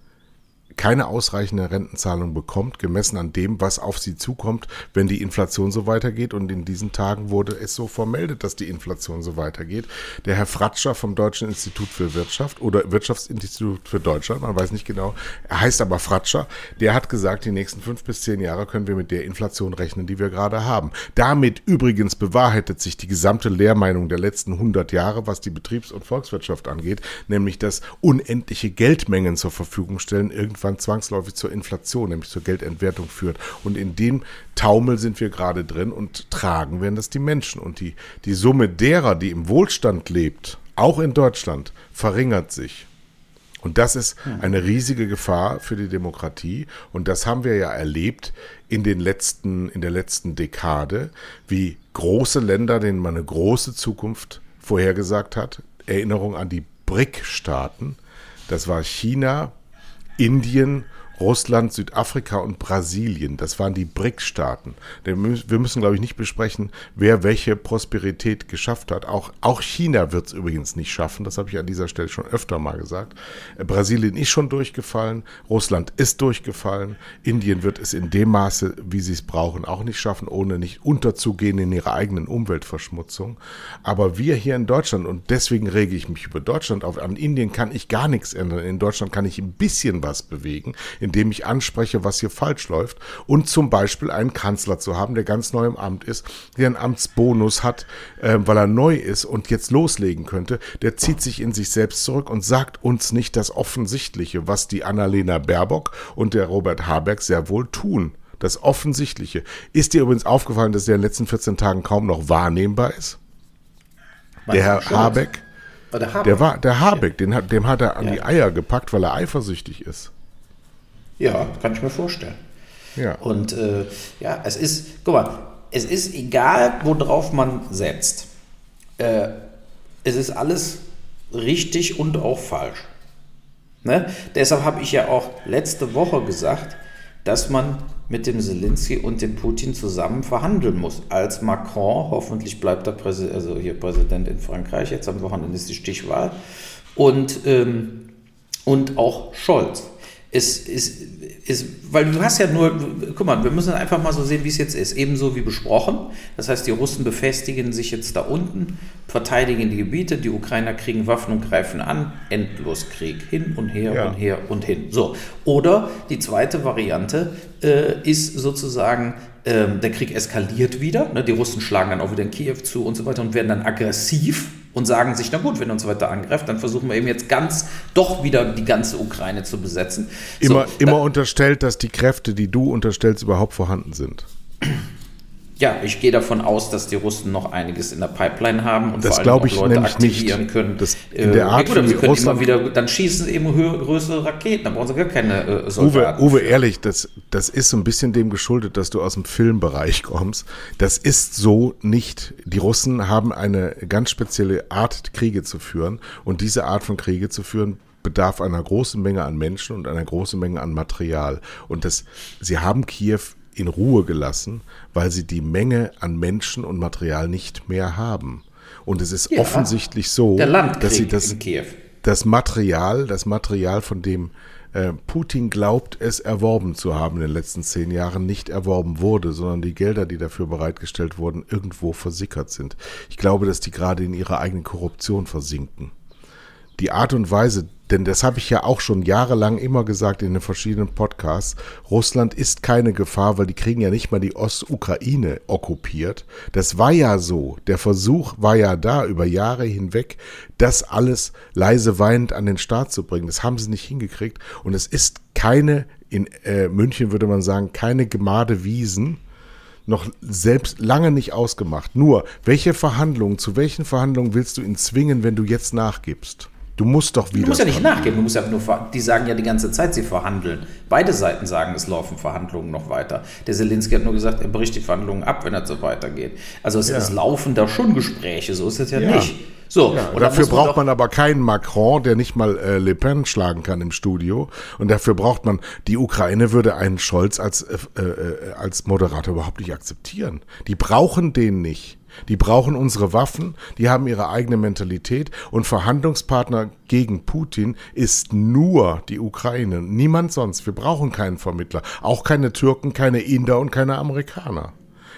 keine ausreichende Rentenzahlung bekommt, gemessen an dem, was auf sie zukommt, wenn die Inflation so weitergeht. Und in diesen Tagen wurde es so vermeldet, dass die Inflation so weitergeht. Der Herr Fratscher vom Deutschen Institut für Wirtschaft oder Wirtschaftsinstitut für Deutschland, man weiß nicht genau, er heißt aber Fratscher, der hat gesagt, die nächsten fünf bis zehn Jahre können wir mit der Inflation rechnen, die wir gerade haben. Damit übrigens bewahrheitet sich die gesamte Lehrmeinung der letzten 100 Jahre, was die Betriebs- und Volkswirtschaft angeht, nämlich dass unendliche Geldmengen zur Verfügung stellen, irgendwie irgendwann zwangsläufig zur Inflation, nämlich zur Geldentwertung führt. Und in dem Taumel sind wir gerade drin und tragen werden das die Menschen. Und die, die Summe derer, die im Wohlstand lebt, auch in Deutschland, verringert sich. Und das ist eine riesige Gefahr für die Demokratie. Und das haben wir ja erlebt in den letzten, in der letzten Dekade, wie große Länder, denen man eine große Zukunft vorhergesagt hat. Erinnerung an die BRIC-Staaten. Das war China, Indien, Russland, Südafrika und Brasilien. Das waren die BRICS-Staaten. Wir müssen, glaube ich, nicht besprechen, wer welche Prosperität geschafft hat. Auch, auch China wird es übrigens nicht schaffen. Das habe ich an dieser Stelle schon öfter mal gesagt. Äh, Brasilien ist schon durchgefallen. Russland ist durchgefallen. Indien wird es in dem Maße, wie sie es brauchen, auch nicht schaffen, ohne nicht unterzugehen in ihrer eigenen Umweltverschmutzung. Aber wir hier in Deutschland, und deswegen rege ich mich über Deutschland auf, an Indien kann ich gar nichts ändern. In Deutschland kann ich ein bisschen was bewegen, indem ich anspreche, was hier falsch läuft. Und zum Beispiel einen Kanzler zu haben, der ganz neu im Amt ist, der einen Amtsbonus hat, äh, weil er neu ist und jetzt loslegen könnte, der zieht sich in sich selbst zurück und sagt uns nicht das Offensichtliche, was die Annalena Baerbock und der Robert Habeck sehr wohl tun. Das Offensichtliche. Ist dir übrigens aufgefallen, dass der in den letzten 14 Tagen kaum noch wahrnehmbar ist? der Herr Habeck? Der, Habeck. der war der Habeck, den hat, dem hat er an ja. die Eier gepackt, weil er eifersüchtig ist. Ja, kann ich mir vorstellen. Ja. Und äh, ja, es ist, guck mal, es ist egal, worauf man setzt. Äh, es ist alles richtig und auch falsch. Ne? Deshalb habe ich ja auch letzte Woche gesagt, dass man mit dem Zelensky und dem Putin zusammen verhandeln muss. Als Macron, hoffentlich bleibt er Präsident, also hier Präsident in Frankreich, jetzt am Wochenende ist die Stichwahl, und, ähm, und auch Scholz ist, ist, ist, weil du hast ja nur, guck mal, wir müssen einfach mal so sehen, wie es jetzt ist. Ebenso wie besprochen. Das heißt, die Russen befestigen sich jetzt da unten, verteidigen die Gebiete, die Ukrainer kriegen Waffen und greifen an. Endlos Krieg. Hin und her ja. und her und hin. So. Oder die zweite Variante äh, ist sozusagen, äh, der Krieg eskaliert wieder. Ne? Die Russen schlagen dann auch wieder in Kiew zu und so weiter und werden dann aggressiv und sagen sich, na gut, wenn uns weiter angreift, dann versuchen wir eben jetzt ganz doch wieder die ganze Ukraine zu besetzen. Immer, so, immer unterstellt, dass die Kräfte, die du unterstellst, überhaupt vorhanden sind. Ja, ich gehe davon aus, dass die Russen noch einiges in der Pipeline haben und das vor allem auch Leute aktivieren nicht. können. Das in der Art äh, ja, gut, sie können Russland immer wieder, dann schießen sie eben höhere, größere Raketen, dann brauchen sie gar keine äh, Soldaten. Uwe, Uwe ehrlich, das, das ist so ein bisschen dem geschuldet, dass du aus dem Filmbereich kommst. Das ist so nicht. Die Russen haben eine ganz spezielle Art, Kriege zu führen und diese Art von Kriege zu führen bedarf einer großen Menge an Menschen und einer großen Menge an Material. Und das, sie haben Kiew in Ruhe gelassen, weil sie die Menge an Menschen und Material nicht mehr haben. Und es ist ja, offensichtlich so, dass sie das, das Material, das Material, von dem äh, Putin glaubt, es erworben zu haben in den letzten zehn Jahren, nicht erworben wurde, sondern die Gelder, die dafür bereitgestellt wurden, irgendwo versickert sind. Ich glaube, dass die gerade in ihrer eigenen Korruption versinken. Die Art und Weise, denn das habe ich ja auch schon jahrelang immer gesagt in den verschiedenen Podcasts. Russland ist keine Gefahr, weil die kriegen ja nicht mal die Ostukraine okkupiert. Das war ja so. Der Versuch war ja da über Jahre hinweg, das alles leise weinend an den Start zu bringen. Das haben sie nicht hingekriegt. Und es ist keine, in äh, München würde man sagen, keine Gemade Wiesen noch selbst lange nicht ausgemacht. Nur, welche Verhandlungen, zu welchen Verhandlungen willst du ihn zwingen, wenn du jetzt nachgibst? Du musst doch wieder. Du musst ja nicht nachgeben, du musst ja nur, die sagen ja die ganze Zeit, sie verhandeln. Beide Seiten sagen, es laufen Verhandlungen noch weiter. Der Zelensky hat nur gesagt, er bricht die Verhandlungen ab, wenn er so weitergeht. Also es, ja. es laufen da schon Gespräche, so ist es ja, ja. nicht. So, ja, und dafür braucht man aber keinen Macron, der nicht mal äh, Le Pen schlagen kann im Studio. Und dafür braucht man, die Ukraine würde einen Scholz als, äh, äh, als Moderator überhaupt nicht akzeptieren. Die brauchen den nicht. Die brauchen unsere Waffen, die haben ihre eigene Mentalität und Verhandlungspartner gegen Putin ist nur die Ukraine, niemand sonst. Wir brauchen keinen Vermittler, auch keine Türken, keine Inder und keine Amerikaner.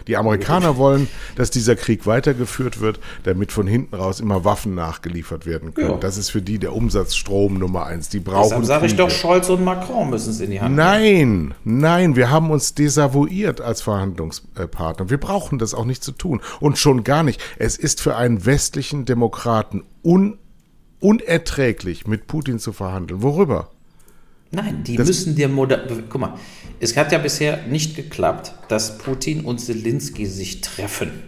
Die Amerikaner wollen, dass dieser Krieg weitergeführt wird, damit von hinten raus immer Waffen nachgeliefert werden können. Ja. Das ist für die der Umsatzstrom Nummer eins. Die brauchen. Deshalb sage ich doch, Scholz und Macron müssen es in die Hand nehmen. Nein, nein, wir haben uns desavouiert als Verhandlungspartner. Wir brauchen das auch nicht zu tun. Und schon gar nicht. Es ist für einen westlichen Demokraten un unerträglich, mit Putin zu verhandeln. Worüber? Nein, die das müssen dir moder Guck mal, es hat ja bisher nicht geklappt, dass Putin und Zelensky sich treffen.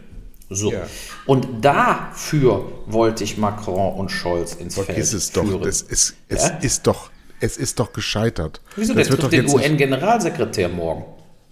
So. Ja. Und dafür wollte ich Macron und Scholz ins Feld ist es doch. Führen. Es, ist, es ja? ist doch. Es ist doch gescheitert. Wieso? Das der trifft den UN-Generalsekretär morgen.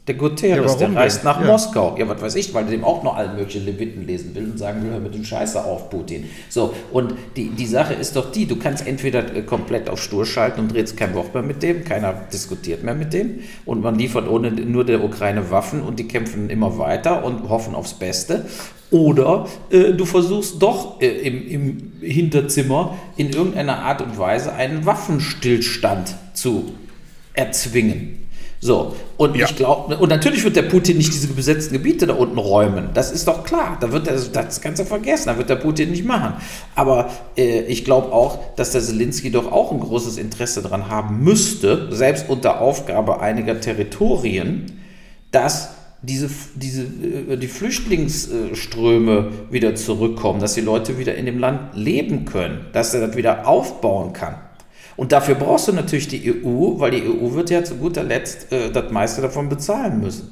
Der Guterres, Ja, der reist denn? nach Ja. Moskau. Ja, was weiß ich, weil der dem auch noch alle möglichen Leviten lesen will und sagen will, hör mit dem Scheiße auf, Putin. So, und die, die Sache ist doch die, du kannst entweder äh, komplett auf Stur schalten und redest kein Wort mehr mit dem, keiner diskutiert mehr mit dem und man liefert ohne nur der Ukraine Waffen und die kämpfen immer weiter und hoffen aufs Beste. Oder äh, du versuchst doch äh, im, im Hinterzimmer in irgendeiner Art und Weise einen Waffenstillstand zu erzwingen. So, und Ja. ich glaube, und natürlich wird der Putin nicht diese besetzten Gebiete da unten räumen. Das ist doch klar. Da wird er das Ganze vergessen. Da wird der Putin nicht machen. Aber äh, ich glaube auch, dass der Zelensky doch auch ein großes Interesse daran haben müsste, selbst unter Aufgabe einiger Territorien, dass diese, diese, äh, die Flüchtlingsströme wieder zurückkommen, dass die Leute wieder in dem Land leben können, dass er das wieder aufbauen kann. Und dafür brauchst du natürlich die EU, weil die EU wird ja zu guter Letzt äh, das meiste davon bezahlen müssen.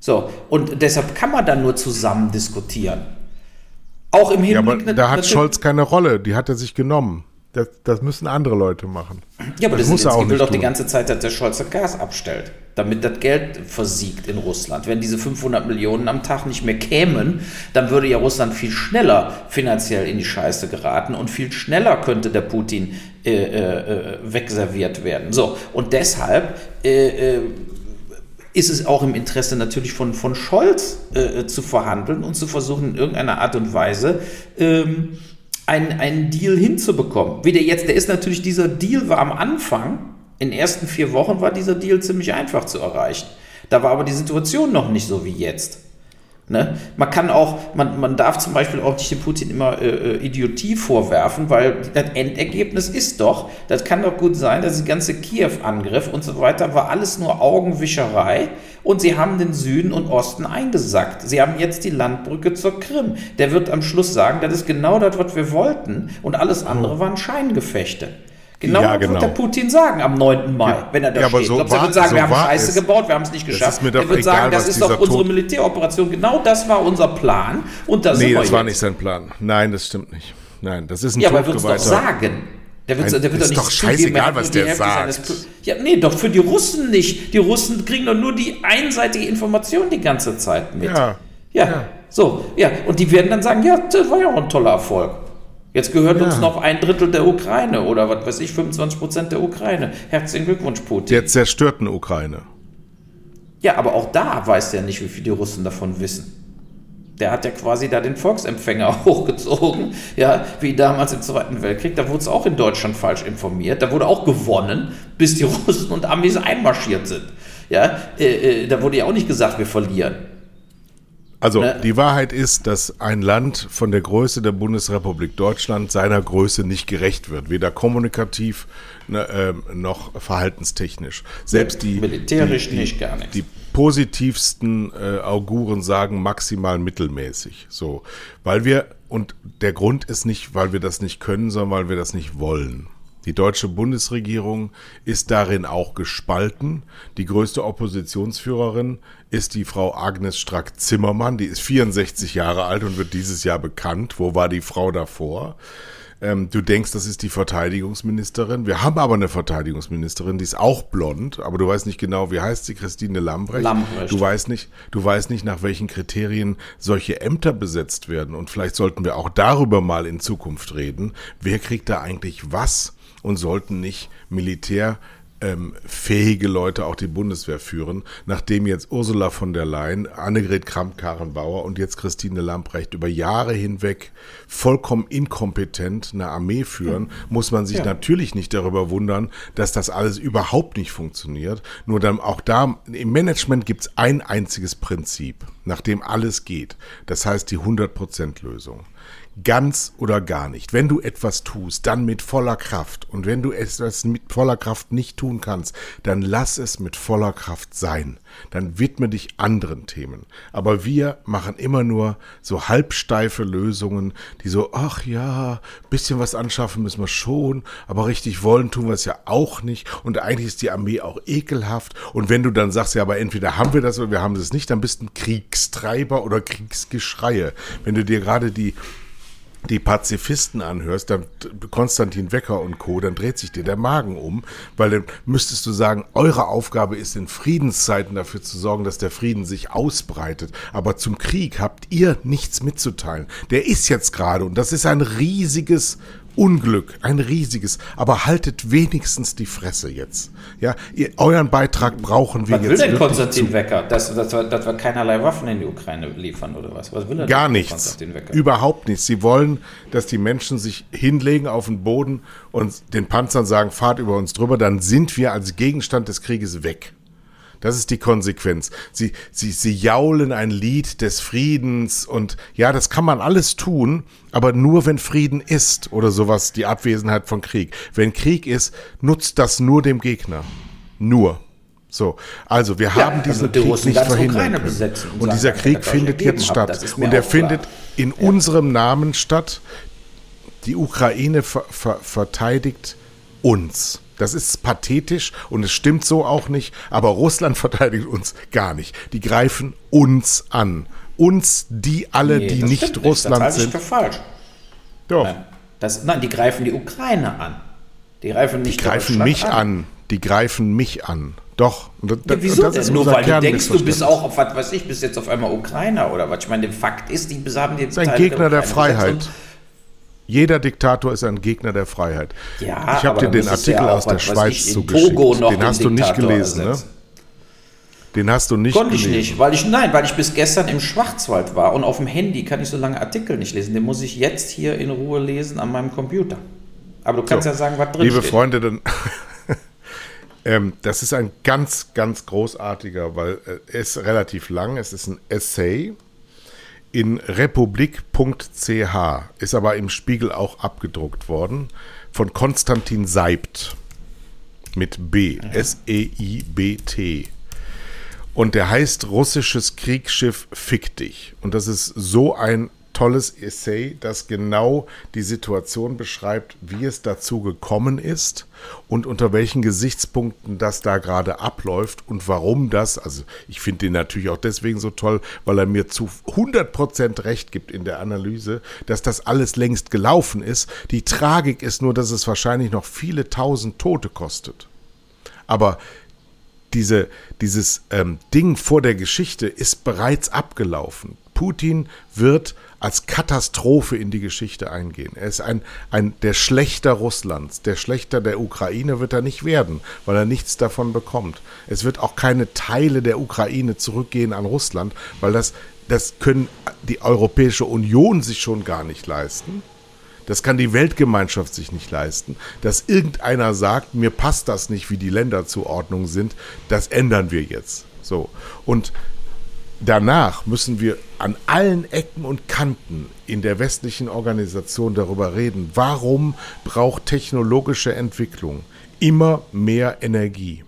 So, und deshalb kann man dann nur zusammen diskutieren. Auch im Ja, aber Hinblick da hat Scholz keine Rolle, die hat er sich genommen. Das, das müssen andere Leute machen. Ja, aber das der muss er auch Zelensky will nicht doch die ganze Zeit, dass der Scholz das Gas abstellt, damit das Geld versiegt in Russland. Wenn diese 500 Millionen am Tag nicht mehr kämen, dann würde ja Russland viel schneller finanziell in die Scheiße geraten und viel schneller könnte der Putin äh, äh, wegserviert werden. So, und deshalb äh, äh, ist es auch im Interesse natürlich von, von Scholz äh, zu verhandeln und zu versuchen, in irgendeiner Art und Weise ähm, einen, einen Deal hinzubekommen. Wie der jetzt, der ist natürlich, dieser Deal war am Anfang, in den ersten vier Wochen war dieser Deal ziemlich einfach zu erreichen. Da war aber die Situation noch nicht so wie jetzt. Ne? Man kann auch, man, man darf zum Beispiel auch nicht dem Putin immer äh, äh, Idiotie vorwerfen, weil das Endergebnis ist doch, das kann doch gut sein, dass die ganze Kiew-Angriff und so weiter war alles nur Augenwischerei und sie haben den Süden und Osten eingesackt. Sie haben jetzt die Landbrücke zur Krim. Der wird am Schluss sagen, das ist genau das, was wir wollten und alles andere waren Scheingefechte. Genau Ja, das genau. wird der Putin sagen am 9. Mai, Ja. wenn er da Ja, steht. so Glaubst er wird sagen, so wir haben Scheiße es. gebaut, wir haben es nicht geschafft. er doch wird egal, sagen, das ist doch unsere Tod- Militäroperation. Genau das war unser Plan. Und da sind Nee, wir das war jetzt. nicht sein Plan. Nein, das stimmt nicht. Nein, das ist ein Ja, aber er wird es doch sagen. Der wird, Ein- der wird ist doch doch nicht zugeben, scheißegal, was der Hälfte sagt. seines Ja, nee, doch für die Russen nicht. Die Russen kriegen doch nur die einseitige Information die ganze Zeit mit. Ja. Ja, Ja. so, ja. Und die werden dann sagen, ja, das war ja auch ein toller Erfolg. Jetzt gehört uns Ja. noch ein Drittel der Ukraine oder was weiß ich, 25 Prozent der Ukraine. Herzlichen Glückwunsch, Putin. Der zerstörten Ukraine. Ja, aber auch da weiß der nicht, wie viel die Russen davon wissen. Der hat ja quasi da den Volksempfänger hochgezogen, ja, wie damals im Zweiten Weltkrieg. Da wurde es auch in Deutschland falsch informiert. Da wurde auch gewonnen, bis die Russen und Amis einmarschiert sind. Ja, äh, äh, da wurde ja auch nicht gesagt, wir verlieren. Also Ne? die Wahrheit ist, dass ein Land von der Größe der Bundesrepublik Deutschland seiner Größe nicht gerecht wird, weder kommunikativ ne, ähm, noch verhaltenstechnisch. Selbst die Militärisch die, nicht, gar nichts. Die positivsten äh, Auguren sagen maximal mittelmäßig. So, weil wir und der Grund ist nicht, weil wir das nicht können, sondern weil wir das nicht wollen. Die deutsche Bundesregierung ist darin auch gespalten. Die größte Oppositionsführerin ist die Frau Agnes Strack-Zimmermann. Die ist 64 Jahre alt und wird dieses Jahr bekannt. Wo war die Frau davor? Ähm, du denkst, das ist die Verteidigungsministerin. Wir haben aber eine Verteidigungsministerin, die ist auch blond, aber du weißt nicht genau, wie heißt sie, Christine Lambrecht. Lambrecht. Du weißt nicht, du weißt nicht, nach welchen Kriterien solche Ämter besetzt werden. Und vielleicht sollten wir auch darüber mal in Zukunft reden. Wer kriegt da eigentlich was? Und sollten nicht Militär ähm, fähige Leute auch die Bundeswehr führen, nachdem jetzt Ursula von der Leyen, Annegret Kramp-Karrenbauer und jetzt Christine Lamprecht über Jahre hinweg vollkommen inkompetent eine Armee führen, muss man sich Ja. natürlich nicht darüber wundern, dass das alles überhaupt nicht funktioniert. Nur dann auch da, im Management gibt es ein einziges Prinzip, nach dem alles geht. Das heißt die 100%-Lösung. Ganz oder gar nicht. Wenn du etwas tust, dann mit voller Kraft. Und wenn du etwas mit voller Kraft nicht tun kannst, dann lass es mit voller Kraft sein. Dann widme dich anderen Themen. Aber wir machen immer nur so halbsteife Lösungen, die so, ach ja, bisschen was anschaffen müssen wir schon, aber richtig wollen tun wir es ja auch nicht. Und eigentlich ist die Armee auch ekelhaft. Und wenn du dann sagst, ja, aber entweder haben wir das oder wir haben es nicht, dann bist du ein Kriegstreiber oder Kriegsgeschreie. Wenn du dir gerade die die Pazifisten anhörst, dann Konstantin Wecker und Co., dann dreht sich dir der Magen um, weil dann müsstest du sagen, eure Aufgabe ist in Friedenszeiten dafür zu sorgen, dass der Frieden sich ausbreitet. Aber zum Krieg habt ihr nichts mitzuteilen. Der ist jetzt gerade und das ist ein riesiges Unglück, ein riesiges. Aber haltet wenigstens die Fresse jetzt. Ja, ihr, euren Beitrag brauchen wir was jetzt. Was will denn Konstantin Wecker? Dass, dass, wir, dass wir keinerlei Waffen in die Ukraine liefern oder was? Was will er Gar nichts. Überhaupt nichts. Sie wollen, dass die Menschen sich hinlegen auf den Boden und den Panzern sagen, fahrt über uns drüber, dann sind wir als Gegenstand des Krieges weg. Das ist die Konsequenz. Sie, sie, sie jaulen ein Lied des Friedens und ja, das kann man alles tun, aber nur wenn Frieden ist oder sowas, die Abwesenheit von Krieg. Wenn Krieg ist, nutzt das nur dem Gegner. Nur. So, also wir ja, haben diesen also die Krieg nicht verhindern können. Und, und dieser Krieg findet jetzt statt. Und er findet in ja. unserem Namen statt. Die Ukraine ver ver verteidigt uns. Das ist pathetisch und es stimmt so auch nicht, aber Russland verteidigt uns gar nicht. Die greifen uns an. Uns, die alle, nee, die nicht Russland nicht. das sind. Das ist falsch. Doch. Nein, das, nein, die greifen die Ukraine an. Die greifen nicht Die greifen mich an. an. Die greifen mich an. Doch. Das, ja, wieso denn? Nur weil du denkst, du bist auch auf was weiß ich, bist jetzt auf einmal Ukrainer oder was? Ich meine, der Fakt ist, die haben die. Das ist ein Gegner der, der Freiheit. Jeder Diktator ist ein Gegner der Freiheit. Ja, ich habe dir den Artikel ja aus der Schweiz zugeschickt. Den hast du nicht gelesen, ne? Den hast du nicht Konnte gelesen. ich nicht, weil ich, nein, weil ich bis gestern im Schwarzwald war und auf dem Handy kann ich so lange Artikel nicht lesen. Den muss ich jetzt hier in Ruhe lesen an meinem Computer. Aber du kannst so, ja sagen, was drin Liebe steht. Freunde, dann, ähm, das ist ein ganz, ganz großartiger, weil äh, er ist relativ lang. Es ist ein Essay in republik.ch, ist aber im Spiegel auch abgedruckt worden, von Konstantin Seibt mit B, S-E-I-B-T. Und der heißt Russisches Kriegsschiff Fick dich. Und das ist so ein tolles Essay, das genau die Situation beschreibt, wie es dazu gekommen ist und unter welchen Gesichtspunkten das da gerade abläuft und warum das, also ich finde den natürlich auch deswegen so toll, weil er mir zu 100% recht gibt in der Analyse, dass das alles längst gelaufen ist. Die Tragik ist nur, dass es wahrscheinlich noch viele tausend Tote kostet. Aber diese, dieses ähm, Ding vor der Geschichte ist bereits abgelaufen. Putin wird als Katastrophe in die Geschichte eingehen. Er ist ein, ein, der Schlechter Russlands. Der Schlechter der Ukraine wird er nicht werden, weil er nichts davon bekommt. Es wird auch keine Teile der Ukraine zurückgehen an Russland, weil das, das können die Europäische Union sich schon gar nicht leisten. Das kann die Weltgemeinschaft sich nicht leisten, dass irgendeiner sagt, mir passt das nicht, wie die Länderzuordnungen sind, das ändern wir jetzt. So. Und danach müssen wir an allen Ecken und Kanten in der westlichen Organisation darüber reden, warum braucht technologische Entwicklung immer mehr Energie.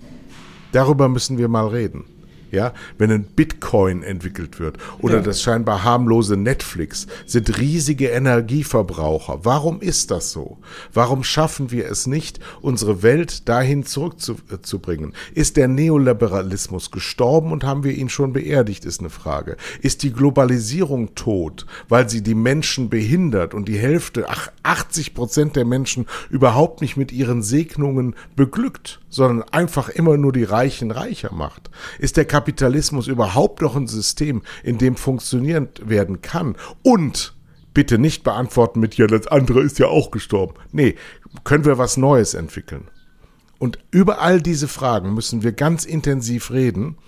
Darüber müssen wir mal reden ja, wenn ein Bitcoin entwickelt wird oder ja. das scheinbar harmlose Netflix, sind riesige Energieverbraucher. Warum ist das so? Warum schaffen wir es nicht, unsere Welt dahin zurückzubringen? Ist der Neoliberalismus gestorben und haben wir ihn schon beerdigt, ist eine Frage. Ist die Globalisierung tot, weil sie die Menschen behindert und die Hälfte, ach, 80 Prozent der Menschen überhaupt nicht mit ihren Segnungen beglückt, sondern einfach immer nur die Reichen reicher macht? Ist der Kapitalismus überhaupt noch ein System, in dem funktioniert werden kann? Und bitte nicht beantworten mit, ja, das andere ist ja auch gestorben. Nee, können wir was Neues entwickeln? Und über all diese Fragen müssen wir ganz intensiv reden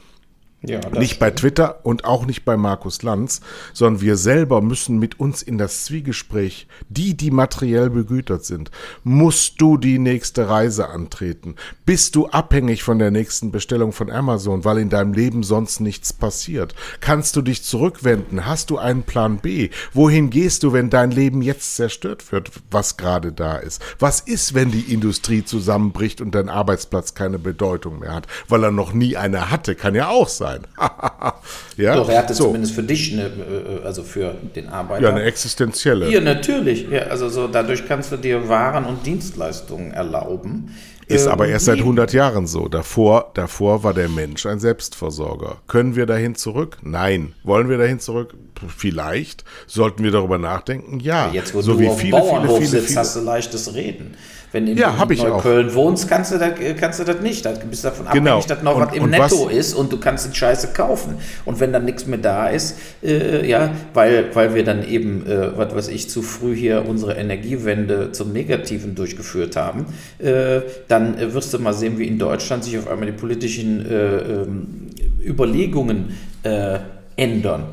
ja, nicht bei Twitter und auch nicht bei Markus Lanz, sondern wir selber müssen mit uns in das Zwiegespräch, die, die materiell begütert sind. Musst du die nächste Reise antreten? Bist du abhängig von der nächsten Bestellung von Amazon, weil in deinem Leben sonst nichts passiert? Kannst du dich zurückwenden? Hast du einen Plan B? Wohin gehst du, wenn dein Leben jetzt zerstört wird, was gerade da ist? Was ist, wenn die Industrie zusammenbricht und dein Arbeitsplatz keine Bedeutung mehr hat, weil er noch nie eine hatte? Kann ja auch sein sein. ja? Doch, er hatte so. zumindest für dich, eine, äh, also für den Arbeiter. Ja, eine existenzielle. Ja, natürlich. Ja, also so, dadurch kannst du dir Waren und Dienstleistungen erlauben. Ist äh, aber erst seit 100 Jahren so. Davor, davor war der Mensch ein Selbstversorger. Können wir dahin zurück? Nein. Wollen wir dahin zurück? Vielleicht. Sollten wir darüber nachdenken? Ja. Jetzt, wo so du wie auf viele, viele, viele, sitzt, viele, hast du leichtes Reden. Wenn du in ja, Neukölln wohnst, kannst du, das, kannst du das nicht. Da bist davon genau. abhängig, dass noch und, was im Netto was? ist und du kannst die Scheiße kaufen. Und wenn dann nichts mehr da ist, äh, ja, weil, weil wir dann eben, äh, was weiß ich, zu früh hier unsere Energiewende zum Negativen durchgeführt haben, äh, dann äh, wirst du mal sehen, wie in Deutschland sich auf einmal die politischen äh, ähm, Überlegungen äh, ändern.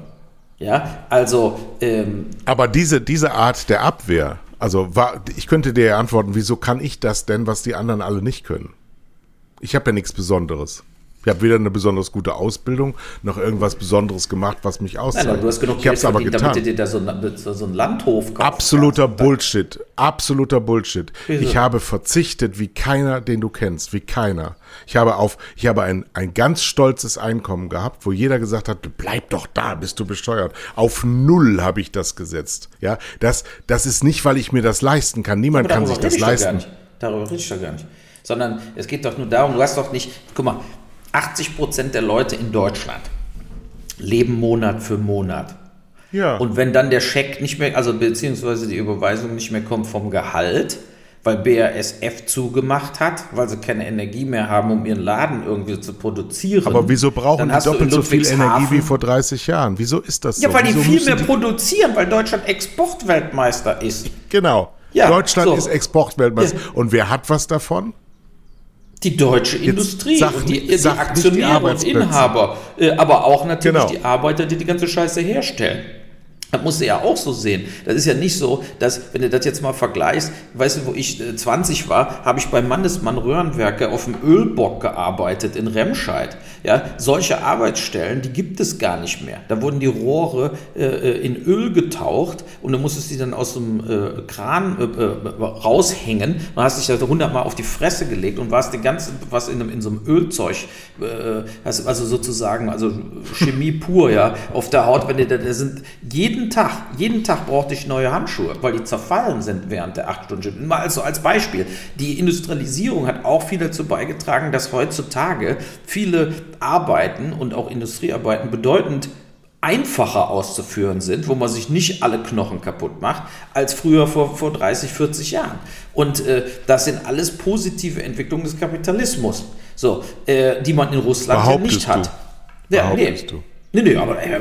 Ja, also. Ähm, Aber diese, diese Art der Abwehr, also war, ich könnte dir antworten, wieso kann ich das denn, was die anderen alle nicht können? Ich habe ja nichts Besonderes. Ich habe weder eine besonders gute Ausbildung noch irgendwas Besonderes gemacht, was mich auszeichnet. Nein, du hast genug ich Geld aber getan. damit du dir da so, so einen Landhof kaufst. Absoluter Bullshit. Absoluter Bullshit. Wieso? Ich habe verzichtet wie keiner, den du kennst. Wie keiner. Ich habe auf, ich habe ein, ein ganz stolzes Einkommen gehabt, wo jeder gesagt hat, bleib doch da, bist du besteuert. Auf null habe ich das gesetzt. Ja, das, das ist nicht, weil ich mir das leisten kann. Niemand kann sich das leisten. Darüber rede ich doch gar nicht sondern es geht doch nur darum, du hast doch nicht, guck mal, 80 Prozent der Leute in Deutschland leben Monat für Monat. Ja. Und wenn dann der Scheck nicht mehr, also beziehungsweise die Überweisung nicht mehr kommt vom Gehalt, weil BASF zugemacht hat, weil sie keine Energie mehr haben, um ihren Laden irgendwie zu produzieren. Aber wieso brauchen die doppelt so viel Energie wie vor 30 Jahren? Wieso ist das so? Ja, weil die viel mehr produzieren, weil Deutschland Exportweltmeister ist. Genau. Ja, Deutschland so. ist Exportweltmeister. Ja. Und wer hat was davon? Die deutsche Industrie sag, und die, die Aktionäre die und Inhaber, äh, aber auch natürlich genau. die Arbeiter, die die ganze Scheiße herstellen. Das musst du ja auch so sehen. Das ist ja nicht so, dass, wenn du das jetzt mal vergleichst, weißt du, wo ich 20 äh, war, habe ich beim Mannesmann Röhrenwerke auf dem Ölbock gearbeitet in Remscheid. Ja, solche Arbeitsstellen, die gibt es gar nicht mehr. Da wurden die Rohre äh, äh in Öl getaucht und du musstest die dann aus dem äh, Kran äh, äh raushängen und hast dich da hundertmal auf die Fresse gelegt und warst die ganze, was in, in so einem Ölzeug, also sozusagen, also Chemie pur, ja, auf der Haut, wenn die da sind, jeden jeden Tag, jeden Tag brauchte ich neue Handschuhe, weil die zerfallen sind während der acht Stunden. Mal also als Beispiel. Die Industrialisierung hat auch viel dazu beigetragen, dass heutzutage viele Arbeiten und auch Industriearbeiten bedeutend einfacher auszuführen sind, wo man sich nicht alle Knochen kaputt macht, als früher vor, vor 30, 40 Jahren. Und äh, das sind alles positive Entwicklungen des Kapitalismus, so, äh, die man in Russland ja nicht hat. Ja, nee. du? Nee, nee, aber ey,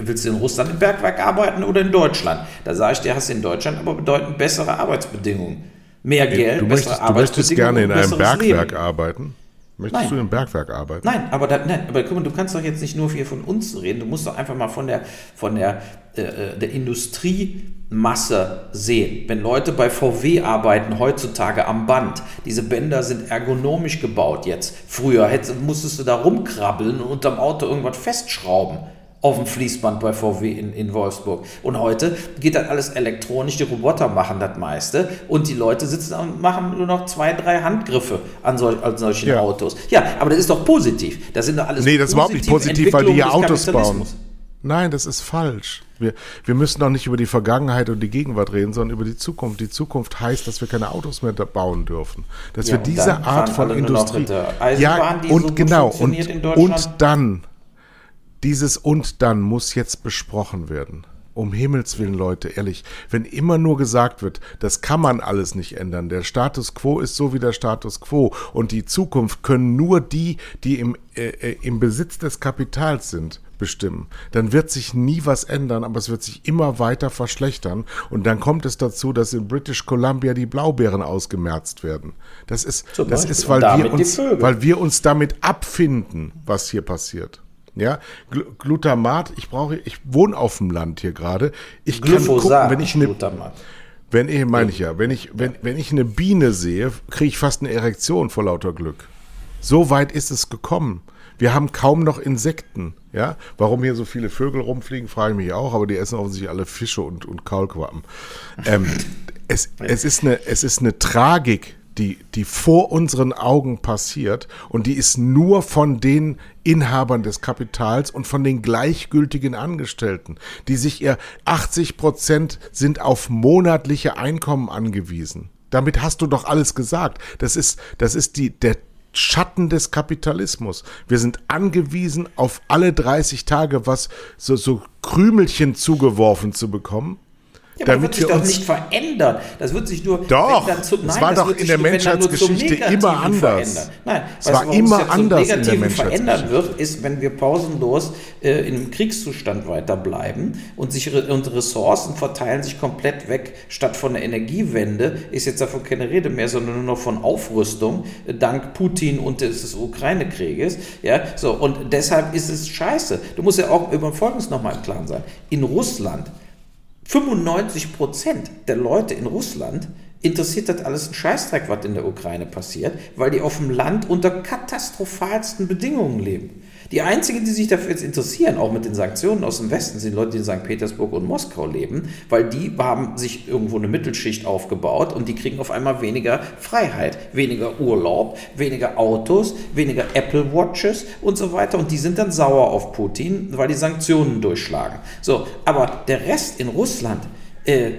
willst du in Russland im Bergwerk arbeiten oder in Deutschland? Da sage ich dir, hast du in Deutschland aber bedeutend bessere Arbeitsbedingungen. Mehr Geld, du möchtest, bessere du möchtest gerne in einem Bergwerk Leben. arbeiten? Möchtest nein. du in einem Bergwerk arbeiten? Nein, aber, da, nein, aber guck mal, du kannst doch jetzt nicht nur hier von uns reden, du musst doch einfach mal von der, von der, äh, äh der Industrie Masse sehen. Wenn Leute bei VW arbeiten heutzutage am Band, diese Bänder sind ergonomisch gebaut jetzt. Früher hättest, musstest du da rumkrabbeln und unterm Auto irgendwas festschrauben auf dem Fließband bei VW in, in Wolfsburg. Und heute geht das alles elektronisch, die Roboter machen das meiste und die Leute sitzen und machen nur noch zwei, drei Handgriffe an, sol an solchen ja. Autos. Ja, aber das ist doch positiv. Das sind doch alles Nee, das ist überhaupt nicht positiv, weil die ja Autos bauen. Nein, das ist falsch. Wir, wir müssen doch nicht über die Vergangenheit und die Gegenwart reden, sondern über die Zukunft. Die Zukunft heißt, dass wir keine Autos mehr bauen dürfen. Dass ja, wir diese Art von Industrie. ja, und so genau. Und, und dann, dieses und dann muss jetzt besprochen werden. Um Himmels Willen, Leute, ehrlich, wenn immer nur gesagt wird, das kann man alles nicht ändern. Der Status quo ist so wie der Status quo und die Zukunft können nur die, die im, äh, äh im Besitz des Kapitals sind bestimmen. Dann wird sich nie was ändern, aber es wird sich immer weiter verschlechtern. Und dann kommt es dazu, dass in British Columbia die Blaubeeren ausgemerzt werden. Das ist, das ist weil, wir uns, weil wir uns damit abfinden, was hier passiert. Ja, Gl Glutamat, ich brauche, ich wohne auf dem Land hier gerade. Ich Glyphosat, kann gucken, wenn ich eine, Glutamat. wenn ich, meine ich ja, wenn ich, wenn, wenn ich eine Biene sehe, kriege ich fast eine Erektion vor lauter Glück. So weit ist es gekommen. Wir haben kaum noch Insekten. Ja? Warum hier so viele Vögel rumfliegen, frage ich mich auch, aber die essen offensichtlich alle Fische und, und Kaulquappen. Ähm, es, es, ist eine, es ist eine Tragik, die, die vor unseren Augen passiert und die ist nur von den Inhabern des Kapitals und von den gleichgültigen Angestellten, die sich ihr 80 Prozent sind auf monatliche Einkommen angewiesen. Damit hast du doch alles gesagt. Das ist, das ist die, der Schatten des Kapitalismus. Wir sind angewiesen, auf alle 30 Tage was so, so Krümelchen zugeworfen zu bekommen. Ja, aber damit das wird sich doch nicht verändern. Das wird sich nur. Doch, zu, nein, es war doch in der Menschheitsgeschichte immer anders. Verändern. Nein, es war immer anders in der Menschheitsgeschichte. verändern wird, ist, wenn wir pausenlos äh, in einem Kriegszustand weiterbleiben und sich und Ressourcen verteilen sich komplett weg. Statt von der Energiewende ist jetzt davon keine Rede mehr, sondern nur noch von Aufrüstung äh, dank Putin und des Ukraine-Krieges. Ja, so und deshalb ist es scheiße. Du musst ja auch über Folgendes nochmal im Klaren sein: In Russland 95 Prozent der Leute in Russland interessiert das alles ein Scheißdreck, was in der Ukraine passiert, weil die auf dem Land unter katastrophalsten Bedingungen leben. Die einzigen, die sich dafür jetzt interessieren, auch mit den Sanktionen aus dem Westen, sind Leute, die in St. Petersburg und Moskau leben, weil die haben sich irgendwo eine Mittelschicht aufgebaut und die kriegen auf einmal weniger Freiheit, weniger Urlaub, weniger Autos, weniger Apple Watches und so weiter. Und die sind dann sauer auf Putin, weil die Sanktionen durchschlagen. So, aber der Rest in Russland, äh,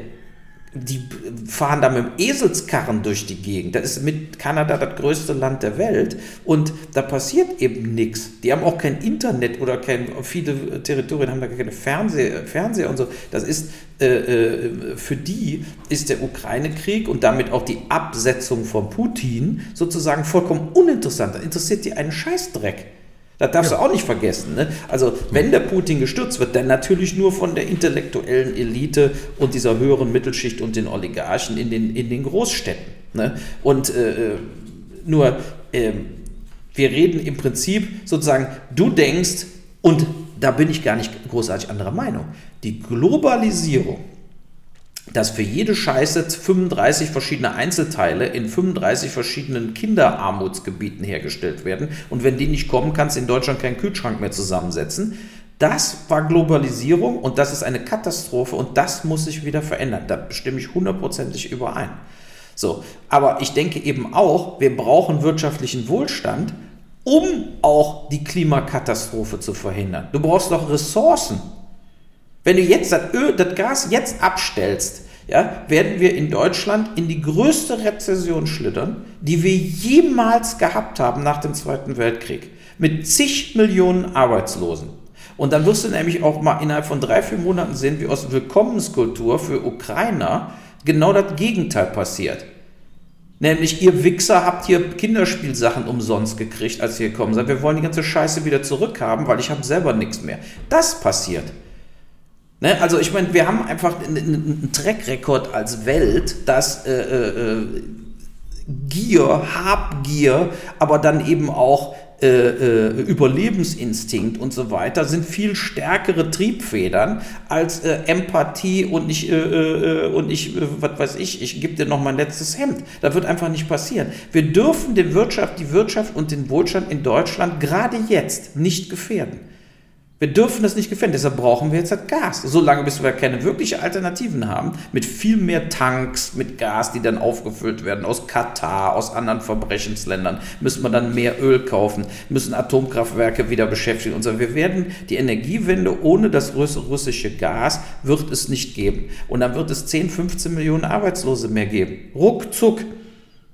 die fahren da mit dem Eselskarren durch die Gegend. Das ist mit Kanada das größte Land der Welt und da passiert eben nichts. Die haben auch kein Internet oder kein, viele Territorien haben da keine Fernseher, Fernseher und so. Das ist, äh, äh, für die ist der Ukraine-Krieg und damit auch die Absetzung von Putin sozusagen vollkommen uninteressant. Da interessiert die einen Scheißdreck. Das darfst ja. du auch nicht vergessen. Ne? Also, wenn der Putin gestürzt wird, dann natürlich nur von der intellektuellen Elite und dieser höheren Mittelschicht und den Oligarchen in den, in den Großstädten. Ne? Und äh, äh nur, äh, wir reden im Prinzip sozusagen, du denkst, und da bin ich gar nicht großartig anderer Meinung, die Globalisierung dass für jede Scheiße 35 verschiedene Einzelteile in 35 verschiedenen Kinderarmutsgebieten hergestellt werden. Und wenn die nicht kommen, kannst du in Deutschland keinen Kühlschrank mehr zusammensetzen. Das war Globalisierung und das ist eine Katastrophe und das muss sich wieder verändern. Da stimme ich hundertprozentig überein. So, aber ich denke eben auch, wir brauchen wirtschaftlichen Wohlstand, um auch die Klimakatastrophe zu verhindern. Du brauchst doch Ressourcen. Wenn du jetzt das Öl, das Gas jetzt abstellst, ja, werden wir in Deutschland in die größte Rezession schlittern, die wir jemals gehabt haben nach dem Zweiten Weltkrieg. Mit zig Millionen Arbeitslosen. Und dann wirst du nämlich auch mal innerhalb von drei, vier Monaten sehen, wie aus Willkommenskultur für Ukrainer genau das Gegenteil passiert. Nämlich, ihr Wichser habt hier Kinderspielsachen umsonst gekriegt, als ihr gekommen seid. Wir wollen die ganze Scheiße wieder zurückhaben, weil ich habe selber nichts mehr. Das passiert. Ne? Also ich meine, wir haben einfach einen, Track-Record als Welt, dass äh, äh, äh, Gier, Habgier, aber dann eben auch äh, äh, Überlebensinstinkt und so weiter sind viel stärkere Triebfedern als äh, Empathie und ich, äh, äh, und ich was weiß ich, ich gebe dir noch mein letztes Hemd. Das wird einfach nicht passieren. Wir dürfen den Wirtschaft, die Wirtschaft und den Wohlstand in Deutschland gerade jetzt nicht gefährden. Wir dürfen das nicht gefährden, deshalb brauchen wir jetzt halt Gas. Solange bis wir keine wirkliche Alternativen haben, mit viel mehr Tanks, mit Gas, die dann aufgefüllt werden aus Katar, aus anderen Verbrechensländern, müssen wir dann mehr Öl kaufen, müssen Atomkraftwerke wieder beschäftigen und so. Wir werden die Energiewende ohne das russische Gas wird es nicht geben. Und dann wird es 10, 15 Millionen Arbeitslose mehr geben. Ruckzuck.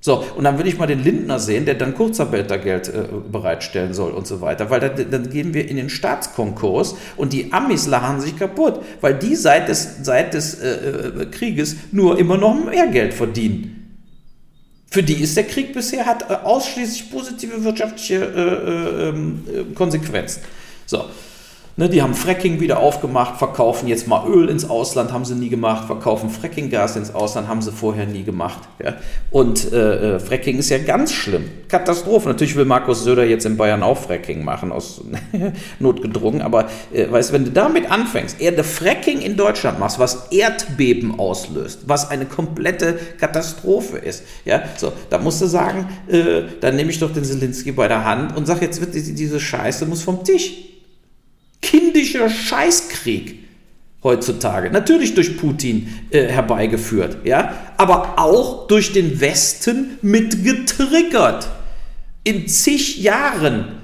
So, und dann will ich mal den Lindner sehen, der dann Kurzarbeitergeld äh, bereitstellen soll und so weiter, weil da, dann gehen wir in den Staatskonkurs und die Amis lachen sich kaputt, weil die seit des, seit des äh, äh, Krieges nur immer noch mehr Geld verdienen. Für die ist der Krieg bisher hat äh, ausschließlich positive wirtschaftliche äh, äh, ähm, Konsequenzen. So, Ne, die haben Fracking wieder aufgemacht, verkaufen jetzt mal Öl ins Ausland, haben sie nie gemacht, verkaufen Frackinggas ins Ausland, haben sie vorher nie gemacht. Ja. Und äh, äh, Fracking ist ja ganz schlimm. Katastrophe. Natürlich will Markus Söder jetzt in Bayern auch Fracking machen, aus notgedrungen, aber äh, weißt, wenn du damit anfängst, eher Fracking in Deutschland machst, was Erdbeben auslöst, was eine komplette Katastrophe ist, ja, so, da musst du sagen, äh, dann nehme ich doch den Zelensky bei der Hand und sag, jetzt wird diese Scheiße muss vom Tisch kindischer Scheißkrieg heutzutage. Natürlich durch Putin äh, herbeigeführt, ja, aber auch durch den Westen mit getriggert. In zig Jahren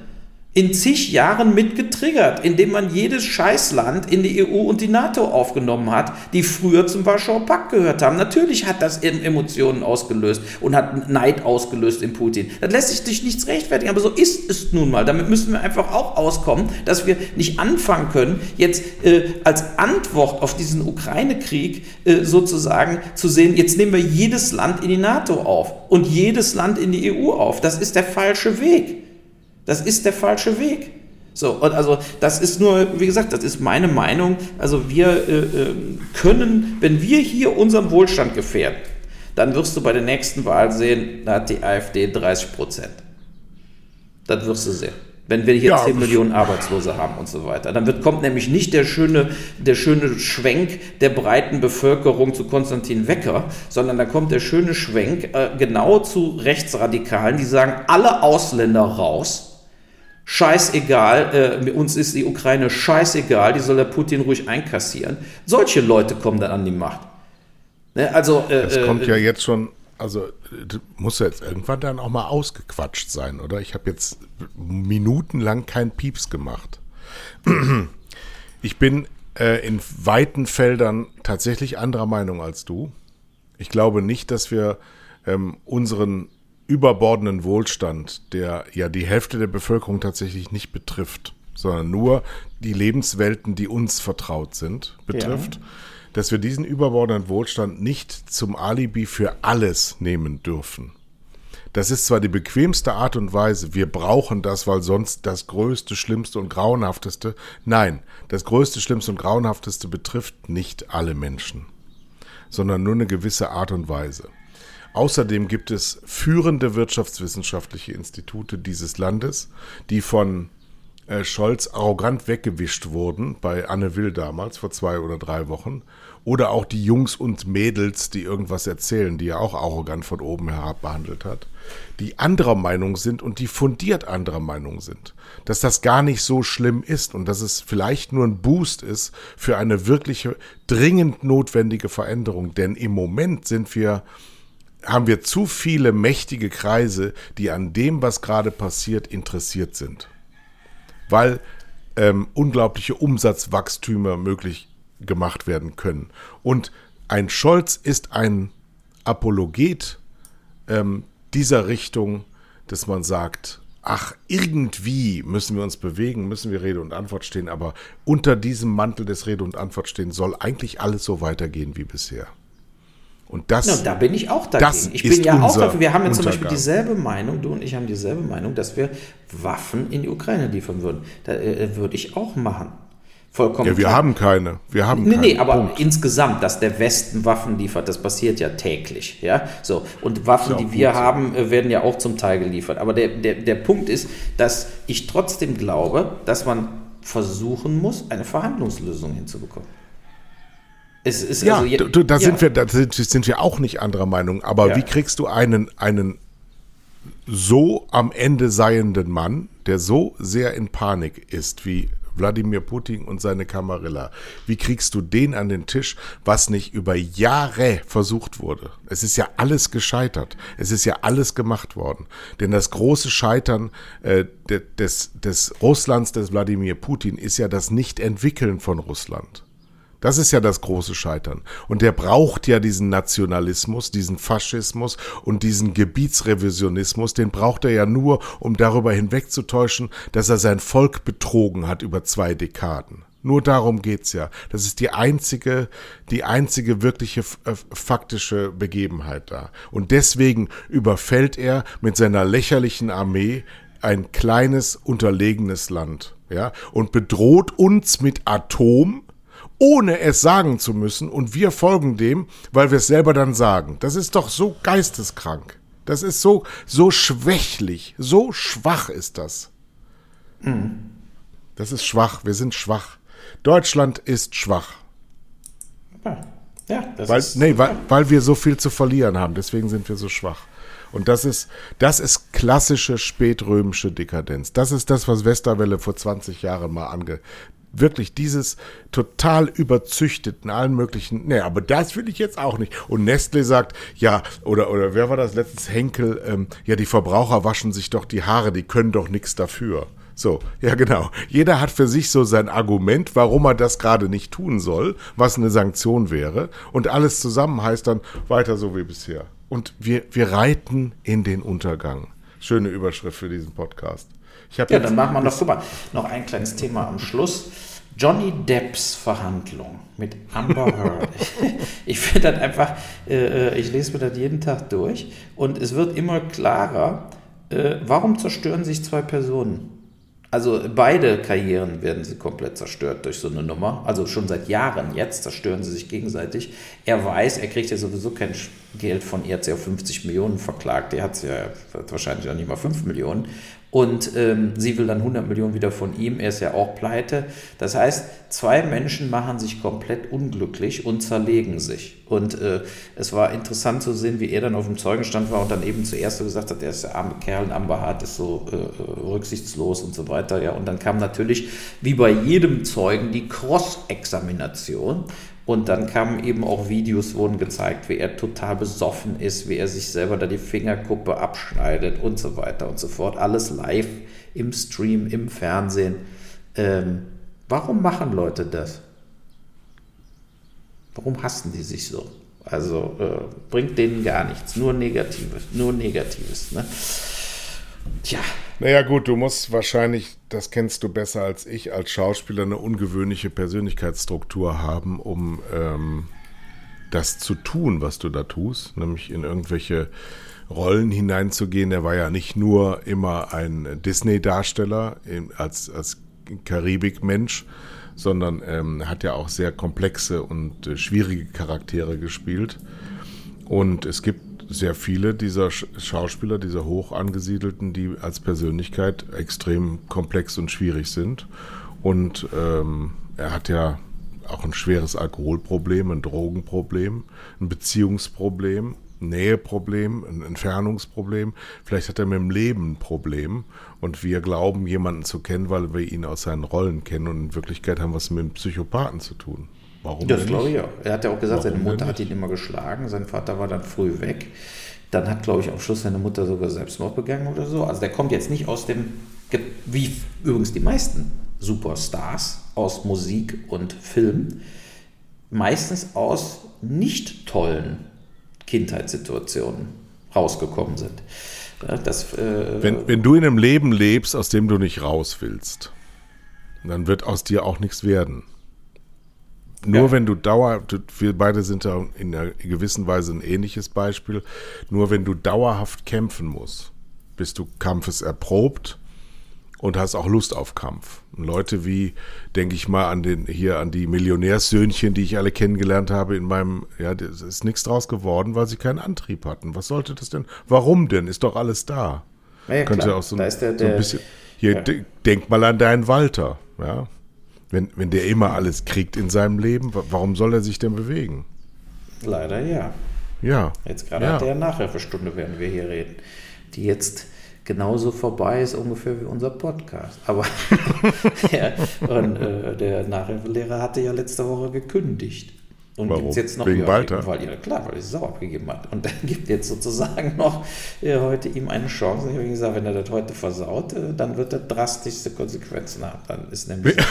in zig Jahren mit getriggert, indem man jedes Scheißland in die EU und die NATO aufgenommen hat, die früher zum Warschauer Pakt gehört haben. Natürlich hat das Emotionen ausgelöst und hat Neid ausgelöst in Putin. Das lässt sich durch nichts rechtfertigen, aber so ist es nun mal. Damit müssen wir einfach auch auskommen, dass wir nicht anfangen können, jetzt äh, als Antwort auf diesen Ukraine-Krieg äh, sozusagen zu sehen, jetzt nehmen wir jedes Land in die NATO auf und jedes Land in die EU auf. Das ist der falsche Weg. Das ist der falsche Weg. So, und also das ist nur, wie gesagt, das ist meine Meinung. Also wir äh, äh, können, wenn wir hier unseren Wohlstand gefährden, dann wirst du bei der nächsten Wahl sehen, da hat die AfD 30 Prozent. Das wirst du sehen. Wenn wir hier ja, 10 Millionen Arbeitslose haben und so weiter. Dann wird, kommt nämlich nicht der schöne, der schöne Schwenk der breiten Bevölkerung zu Konstantin Wecker, sondern da kommt der schöne Schwenk äh, genau zu Rechtsradikalen, die sagen, alle Ausländer raus scheißegal, äh, uns ist die Ukraine scheißegal, die soll der Putin ruhig einkassieren. Solche Leute kommen dann an die Macht. Ne? Also, äh, es kommt äh, ja jetzt schon, also muss ja jetzt irgendwann dann auch mal ausgequatscht sein, oder? Ich habe jetzt minutenlang keinen Pieps gemacht. Ich bin äh, in weiten Feldern tatsächlich anderer Meinung als du. Ich glaube nicht, dass wir ähm, unseren überbordenden Wohlstand, der ja die Hälfte der Bevölkerung tatsächlich nicht betrifft, sondern nur die Lebenswelten, die uns vertraut sind, betrifft, ja. dass wir diesen überbordenden Wohlstand nicht zum Alibi für alles nehmen dürfen. Das ist zwar die bequemste Art und Weise, wir brauchen das, weil sonst das Größte, Schlimmste und Grauenhafteste, nein, das Größte, Schlimmste und Grauenhafteste betrifft nicht alle Menschen, sondern nur eine gewisse Art und Weise. Außerdem gibt es führende wirtschaftswissenschaftliche Institute dieses Landes, die von äh, Scholz arrogant weggewischt wurden, bei Anne Will damals, vor zwei oder drei Wochen. Oder auch die Jungs und Mädels, die irgendwas erzählen, die er auch arrogant von oben herab behandelt hat, die anderer Meinung sind und die fundiert anderer Meinung sind. Dass das gar nicht so schlimm ist und dass es vielleicht nur ein Boost ist für eine wirkliche, dringend notwendige Veränderung. Denn im Moment sind wir haben wir zu viele mächtige Kreise, die an dem, was gerade passiert, interessiert sind. Weil ähm, unglaubliche Umsatzwachstümer möglich gemacht werden können. Und ein Scholz ist ein Apologet ähm, dieser Richtung, dass man sagt, ach, irgendwie müssen wir uns bewegen, müssen wir Rede und Antwort stehen, aber unter diesem Mantel des Rede und Antwort stehen soll eigentlich alles so weitergehen wie bisher. Und das, ja, da bin ich auch dagegen. ich bin ja auch dafür. Wir haben ja zum Beispiel dieselbe Meinung, du und ich haben dieselbe Meinung, dass wir Waffen in die Ukraine liefern würden. Da äh, würde ich auch machen. Vollkommen. Ja, wir klar. haben keine. Wir haben nee, keine. Nee, aber Punkt. insgesamt, dass der Westen Waffen liefert, das passiert ja täglich. Ja, so. Und Waffen, die wir haben, äh, werden ja auch zum Teil geliefert. Aber der, der, der Punkt ist, dass ich trotzdem glaube, dass man versuchen muss, eine Verhandlungslösung hinzubekommen. Es ist ja, also, du, da, ja. Sind wir, da sind, sind wir auch nicht anderer Meinung. Aber ja. wie kriegst du einen, einen so am Ende seienden Mann, der so sehr in Panik ist wie Wladimir Putin und seine Kamarilla. Wie kriegst du den an den Tisch, was nicht über Jahre versucht wurde? Es ist ja alles gescheitert. Es ist ja alles gemacht worden. Denn das große Scheitern äh, des, des Russlands, des Wladimir Putin, ist ja das Nicht-Entwickeln von Russland. Das ist ja das große Scheitern. Und der braucht ja diesen Nationalismus, diesen Faschismus und diesen Gebietsrevisionismus, den braucht er ja nur, um darüber hinwegzutäuschen, dass er sein Volk betrogen hat über zwei Dekaden. Nur darum geht's ja. Das ist die einzige, die einzige wirkliche äh, faktische Begebenheit da. Und deswegen überfällt er mit seiner lächerlichen Armee ein kleines, unterlegenes Land, ja, und bedroht uns mit Atom, ohne es sagen zu müssen und wir folgen dem, weil wir es selber dann sagen. Das ist doch so geisteskrank. Das ist so, so schwächlich, so schwach ist das. Mhm. Das ist schwach, wir sind schwach. Deutschland ist schwach. Ja, das weil, ist. Nee, weil, weil wir so viel zu verlieren haben, deswegen sind wir so schwach. Und das ist, das ist klassische spätrömische Dekadenz. Das ist das, was Westerwelle vor 20 Jahren mal ange, wirklich dieses total überzüchteten, allen möglichen, nee, aber das will ich jetzt auch nicht. Und Nestle sagt, ja, oder, oder wer war das letztes Henkel, ähm, ja, die Verbraucher waschen sich doch die Haare, die können doch nichts dafür. So, ja genau. Jeder hat für sich so sein Argument, warum er das gerade nicht tun soll, was eine Sanktion wäre. Und alles zusammen heißt dann weiter so wie bisher. Und wir, wir reiten in den Untergang. Schöne Überschrift für diesen Podcast. Ja, dann machen wir noch, guck mal, noch ein kleines Thema am Schluss. Johnny Depps Verhandlung mit Amber Heard. ich finde das einfach, äh, äh, ich lese mir das jeden Tag durch und es wird immer klarer, äh, warum zerstören sich zwei Personen? Also beide Karrieren werden sie komplett zerstört durch so eine Nummer. Also schon seit Jahren jetzt zerstören sie sich gegenseitig. Er weiß, er kriegt ja sowieso kein Geld von ihr, hat sie auf 50 Millionen verklagt. Er hat sie ja wahrscheinlich auch nicht mal 5 Millionen. Und ähm, sie will dann 100 Millionen wieder von ihm. Er ist ja auch pleite. Das heißt, zwei Menschen machen sich komplett unglücklich und zerlegen sich. Und äh, es war interessant zu sehen, wie er dann auf dem Zeugenstand war und dann eben zuerst so gesagt hat, er ist der arme Kerl, ein Amber Hart ist so äh, äh, rücksichtslos und so weiter. Ja, und dann kam natürlich, wie bei jedem Zeugen, die Cross-Examination. Und dann kamen eben auch Videos, wurden gezeigt, wie er total besoffen ist, wie er sich selber da die Fingerkuppe abschneidet und so weiter und so fort. Alles live im Stream, im Fernsehen. Ähm, warum machen Leute das? Warum hassen die sich so? Also äh, bringt denen gar nichts, nur Negatives, nur Negatives. Ne? Tja. Naja gut, du musst wahrscheinlich, das kennst du besser als ich, als Schauspieler eine ungewöhnliche Persönlichkeitsstruktur haben, um ähm, das zu tun, was du da tust, nämlich in irgendwelche Rollen hineinzugehen. Er war ja nicht nur immer ein Disney-Darsteller als, als Karibik-Mensch, sondern ähm, hat ja auch sehr komplexe und äh, schwierige Charaktere gespielt. Und es gibt sehr viele dieser Schauspieler, dieser hoch angesiedelten, die als Persönlichkeit extrem komplex und schwierig sind. Und ähm, er hat ja auch ein schweres Alkoholproblem, ein Drogenproblem, ein Beziehungsproblem, ein Näheproblem, ein Entfernungsproblem. Vielleicht hat er mit dem Leben ein Problem und wir glauben, jemanden zu kennen, weil wir ihn aus seinen Rollen kennen und in Wirklichkeit haben wir es mit einem Psychopathen zu tun. Warum das glaube ich auch. Er hat ja auch gesagt, Warum seine Mutter hat ihn immer geschlagen, sein Vater war dann früh weg. Dann hat, glaube ich, am Schluss seine Mutter sogar Selbstmord begangen oder so. Also der kommt jetzt nicht aus dem, wie übrigens die meisten Superstars aus Musik und Film, meistens aus nicht tollen Kindheitssituationen rausgekommen sind. Das, äh, wenn, wenn du in einem Leben lebst, aus dem du nicht raus willst, dann wird aus dir auch nichts werden. Nur ja. wenn du dauer, wir beide sind da in einer gewissen Weise ein ähnliches Beispiel, nur wenn du dauerhaft kämpfen musst, bist du Kampfes erprobt und hast auch Lust auf Kampf. Und Leute wie, denke ich mal, an den, hier an die Millionärssöhnchen, die ich alle kennengelernt habe in meinem, ja, es ist nichts draus geworden, weil sie keinen Antrieb hatten. Was sollte das denn? Warum denn? Ist doch alles da. Ja, Könnte klar. auch so, ein, der, so ein bisschen, hier, ja. denk mal an deinen Walter, ja. Wenn, wenn der immer alles kriegt in seinem Leben, warum soll er sich denn bewegen? Leider ja. Ja. Jetzt gerade ja. hat der Nachhilfestunde, werden wir hier reden, die jetzt genauso vorbei ist ungefähr wie unser Podcast. Aber ja, und, äh, der Nachhilfelehrer hatte ja letzte Woche gekündigt. Und gibt jetzt noch Wegen Walter? Weil, ja, klar, weil er es sauer abgegeben hat. Und dann gibt jetzt sozusagen noch äh, heute ihm eine Chance. Ich habe gesagt, wenn er das heute versaut, äh, dann wird er drastischste Konsequenzen haben. Dann ist nämlich. äh,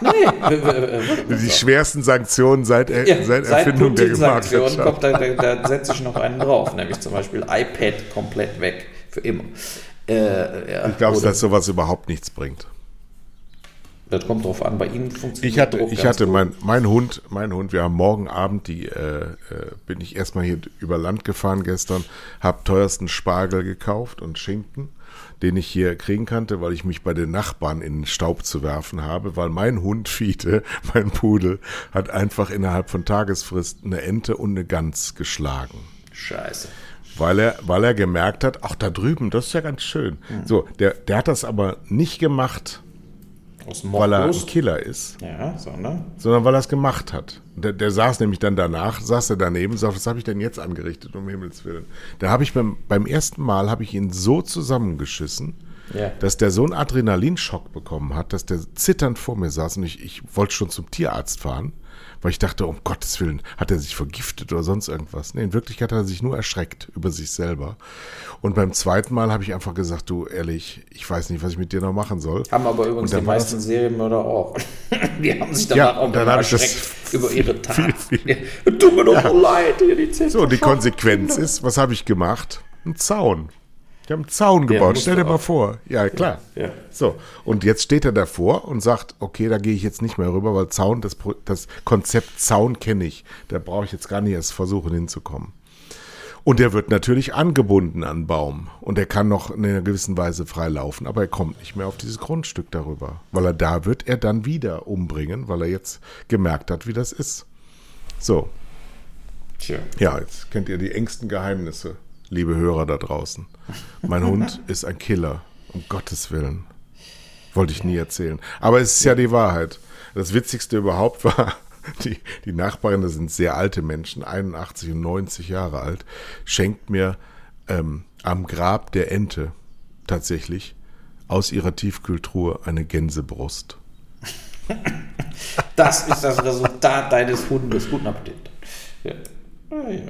nee, die schwersten Sanktionen seit, ja, seit Erfindung der Sanktionen kommt da, da, da setze ich noch einen drauf, nämlich zum Beispiel iPad komplett weg für immer. Äh, ich glaube, dass sowas überhaupt nichts bringt. Das kommt drauf an. Bei Ihnen funktioniert Ich hatte, Druck ich hatte mein, mein Hund, mein Hund, wir haben morgen Abend, die, äh, äh, bin ich erstmal hier über Land gefahren gestern, habe teuersten Spargel gekauft und Schinken, den ich hier kriegen kannte, weil ich mich bei den Nachbarn in den Staub zu werfen habe, weil mein Hund Fiete, mein Pudel, hat einfach innerhalb von Tagesfrist eine Ente und eine Gans geschlagen. Scheiße weil er, weil er gemerkt hat, ach da drüben, das ist ja ganz schön. Mhm. So, der, der hat das aber nicht gemacht, weil er ein Killer ist. Ja, sondern? Sondern weil er es gemacht hat. Der, der, saß nämlich dann danach, saß er daneben und sagte, was habe ich denn jetzt angerichtet, um Himmels Willen. Da habe ich beim, beim ersten Mal, habe ich ihn so zusammengeschissen, ja. dass der so einen Adrenalinschock bekommen hat, dass der zitternd vor mir saß und ich, ich wollte schon zum Tierarzt fahren weil ich dachte, um Gottes Willen, hat er sich vergiftet oder sonst irgendwas. Nee, in Wirklichkeit hat er sich nur erschreckt über sich selber. Und beim zweiten Mal habe ich einfach gesagt, du, ehrlich, ich weiß nicht, was ich mit dir noch machen soll. Haben aber übrigens die meisten das, Serienmörder auch. die haben sich danach ja, auch dann erschreckt über ihre Tat. Viel, viel. Ja, tut mir doch ja. so leid. Die so, die Konsequenz ist, was habe ich gemacht? Ein Zaun. Die haben einen Zaun gebaut. Stell dir mal vor. Ja, klar. Ja, ja. So, und jetzt steht er davor und sagt, okay, da gehe ich jetzt nicht mehr rüber, weil Zaun, das, das Konzept Zaun kenne ich. Da brauche ich jetzt gar nicht erst versuchen hinzukommen. Und er wird natürlich angebunden an Baum. Und er kann noch in einer gewissen Weise frei laufen, aber er kommt nicht mehr auf dieses Grundstück darüber. Weil er da wird er dann wieder umbringen, weil er jetzt gemerkt hat, wie das ist. So. Tja. Ja, jetzt kennt ihr die engsten Geheimnisse liebe Hörer da draußen. Mein Hund ist ein Killer, um Gottes Willen. Wollte ich nie erzählen. Aber es ist ja die Wahrheit. Das Witzigste überhaupt war, die, die Nachbarin, das sind sehr alte Menschen, 81 und 90 Jahre alt, schenkt mir ähm, am Grab der Ente tatsächlich aus ihrer Tiefkühltruhe eine Gänsebrust. Das ist das Resultat deines Hundes. Guten Appetit. Ja.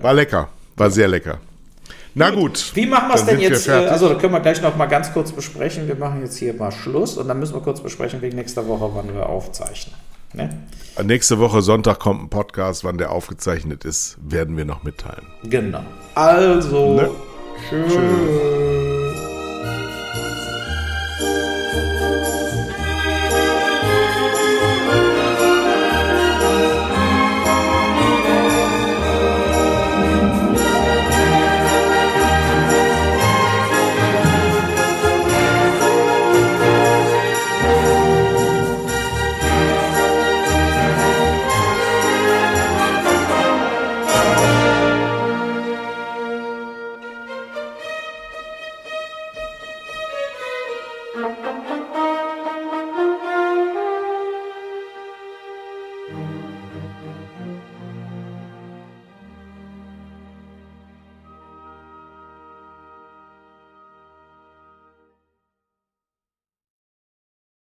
War lecker, war sehr lecker. Na gut. Wie machen wir es denn jetzt? Äh, also, da können wir gleich noch mal ganz kurz besprechen. Wir machen jetzt hier mal Schluss und dann müssen wir kurz besprechen wegen nächster Woche, wann wir aufzeichnen. Ne? Nächste Woche Sonntag kommt ein Podcast. Wann der aufgezeichnet ist, werden wir noch mitteilen. Genau. Also, ne? tschüss. tschüss.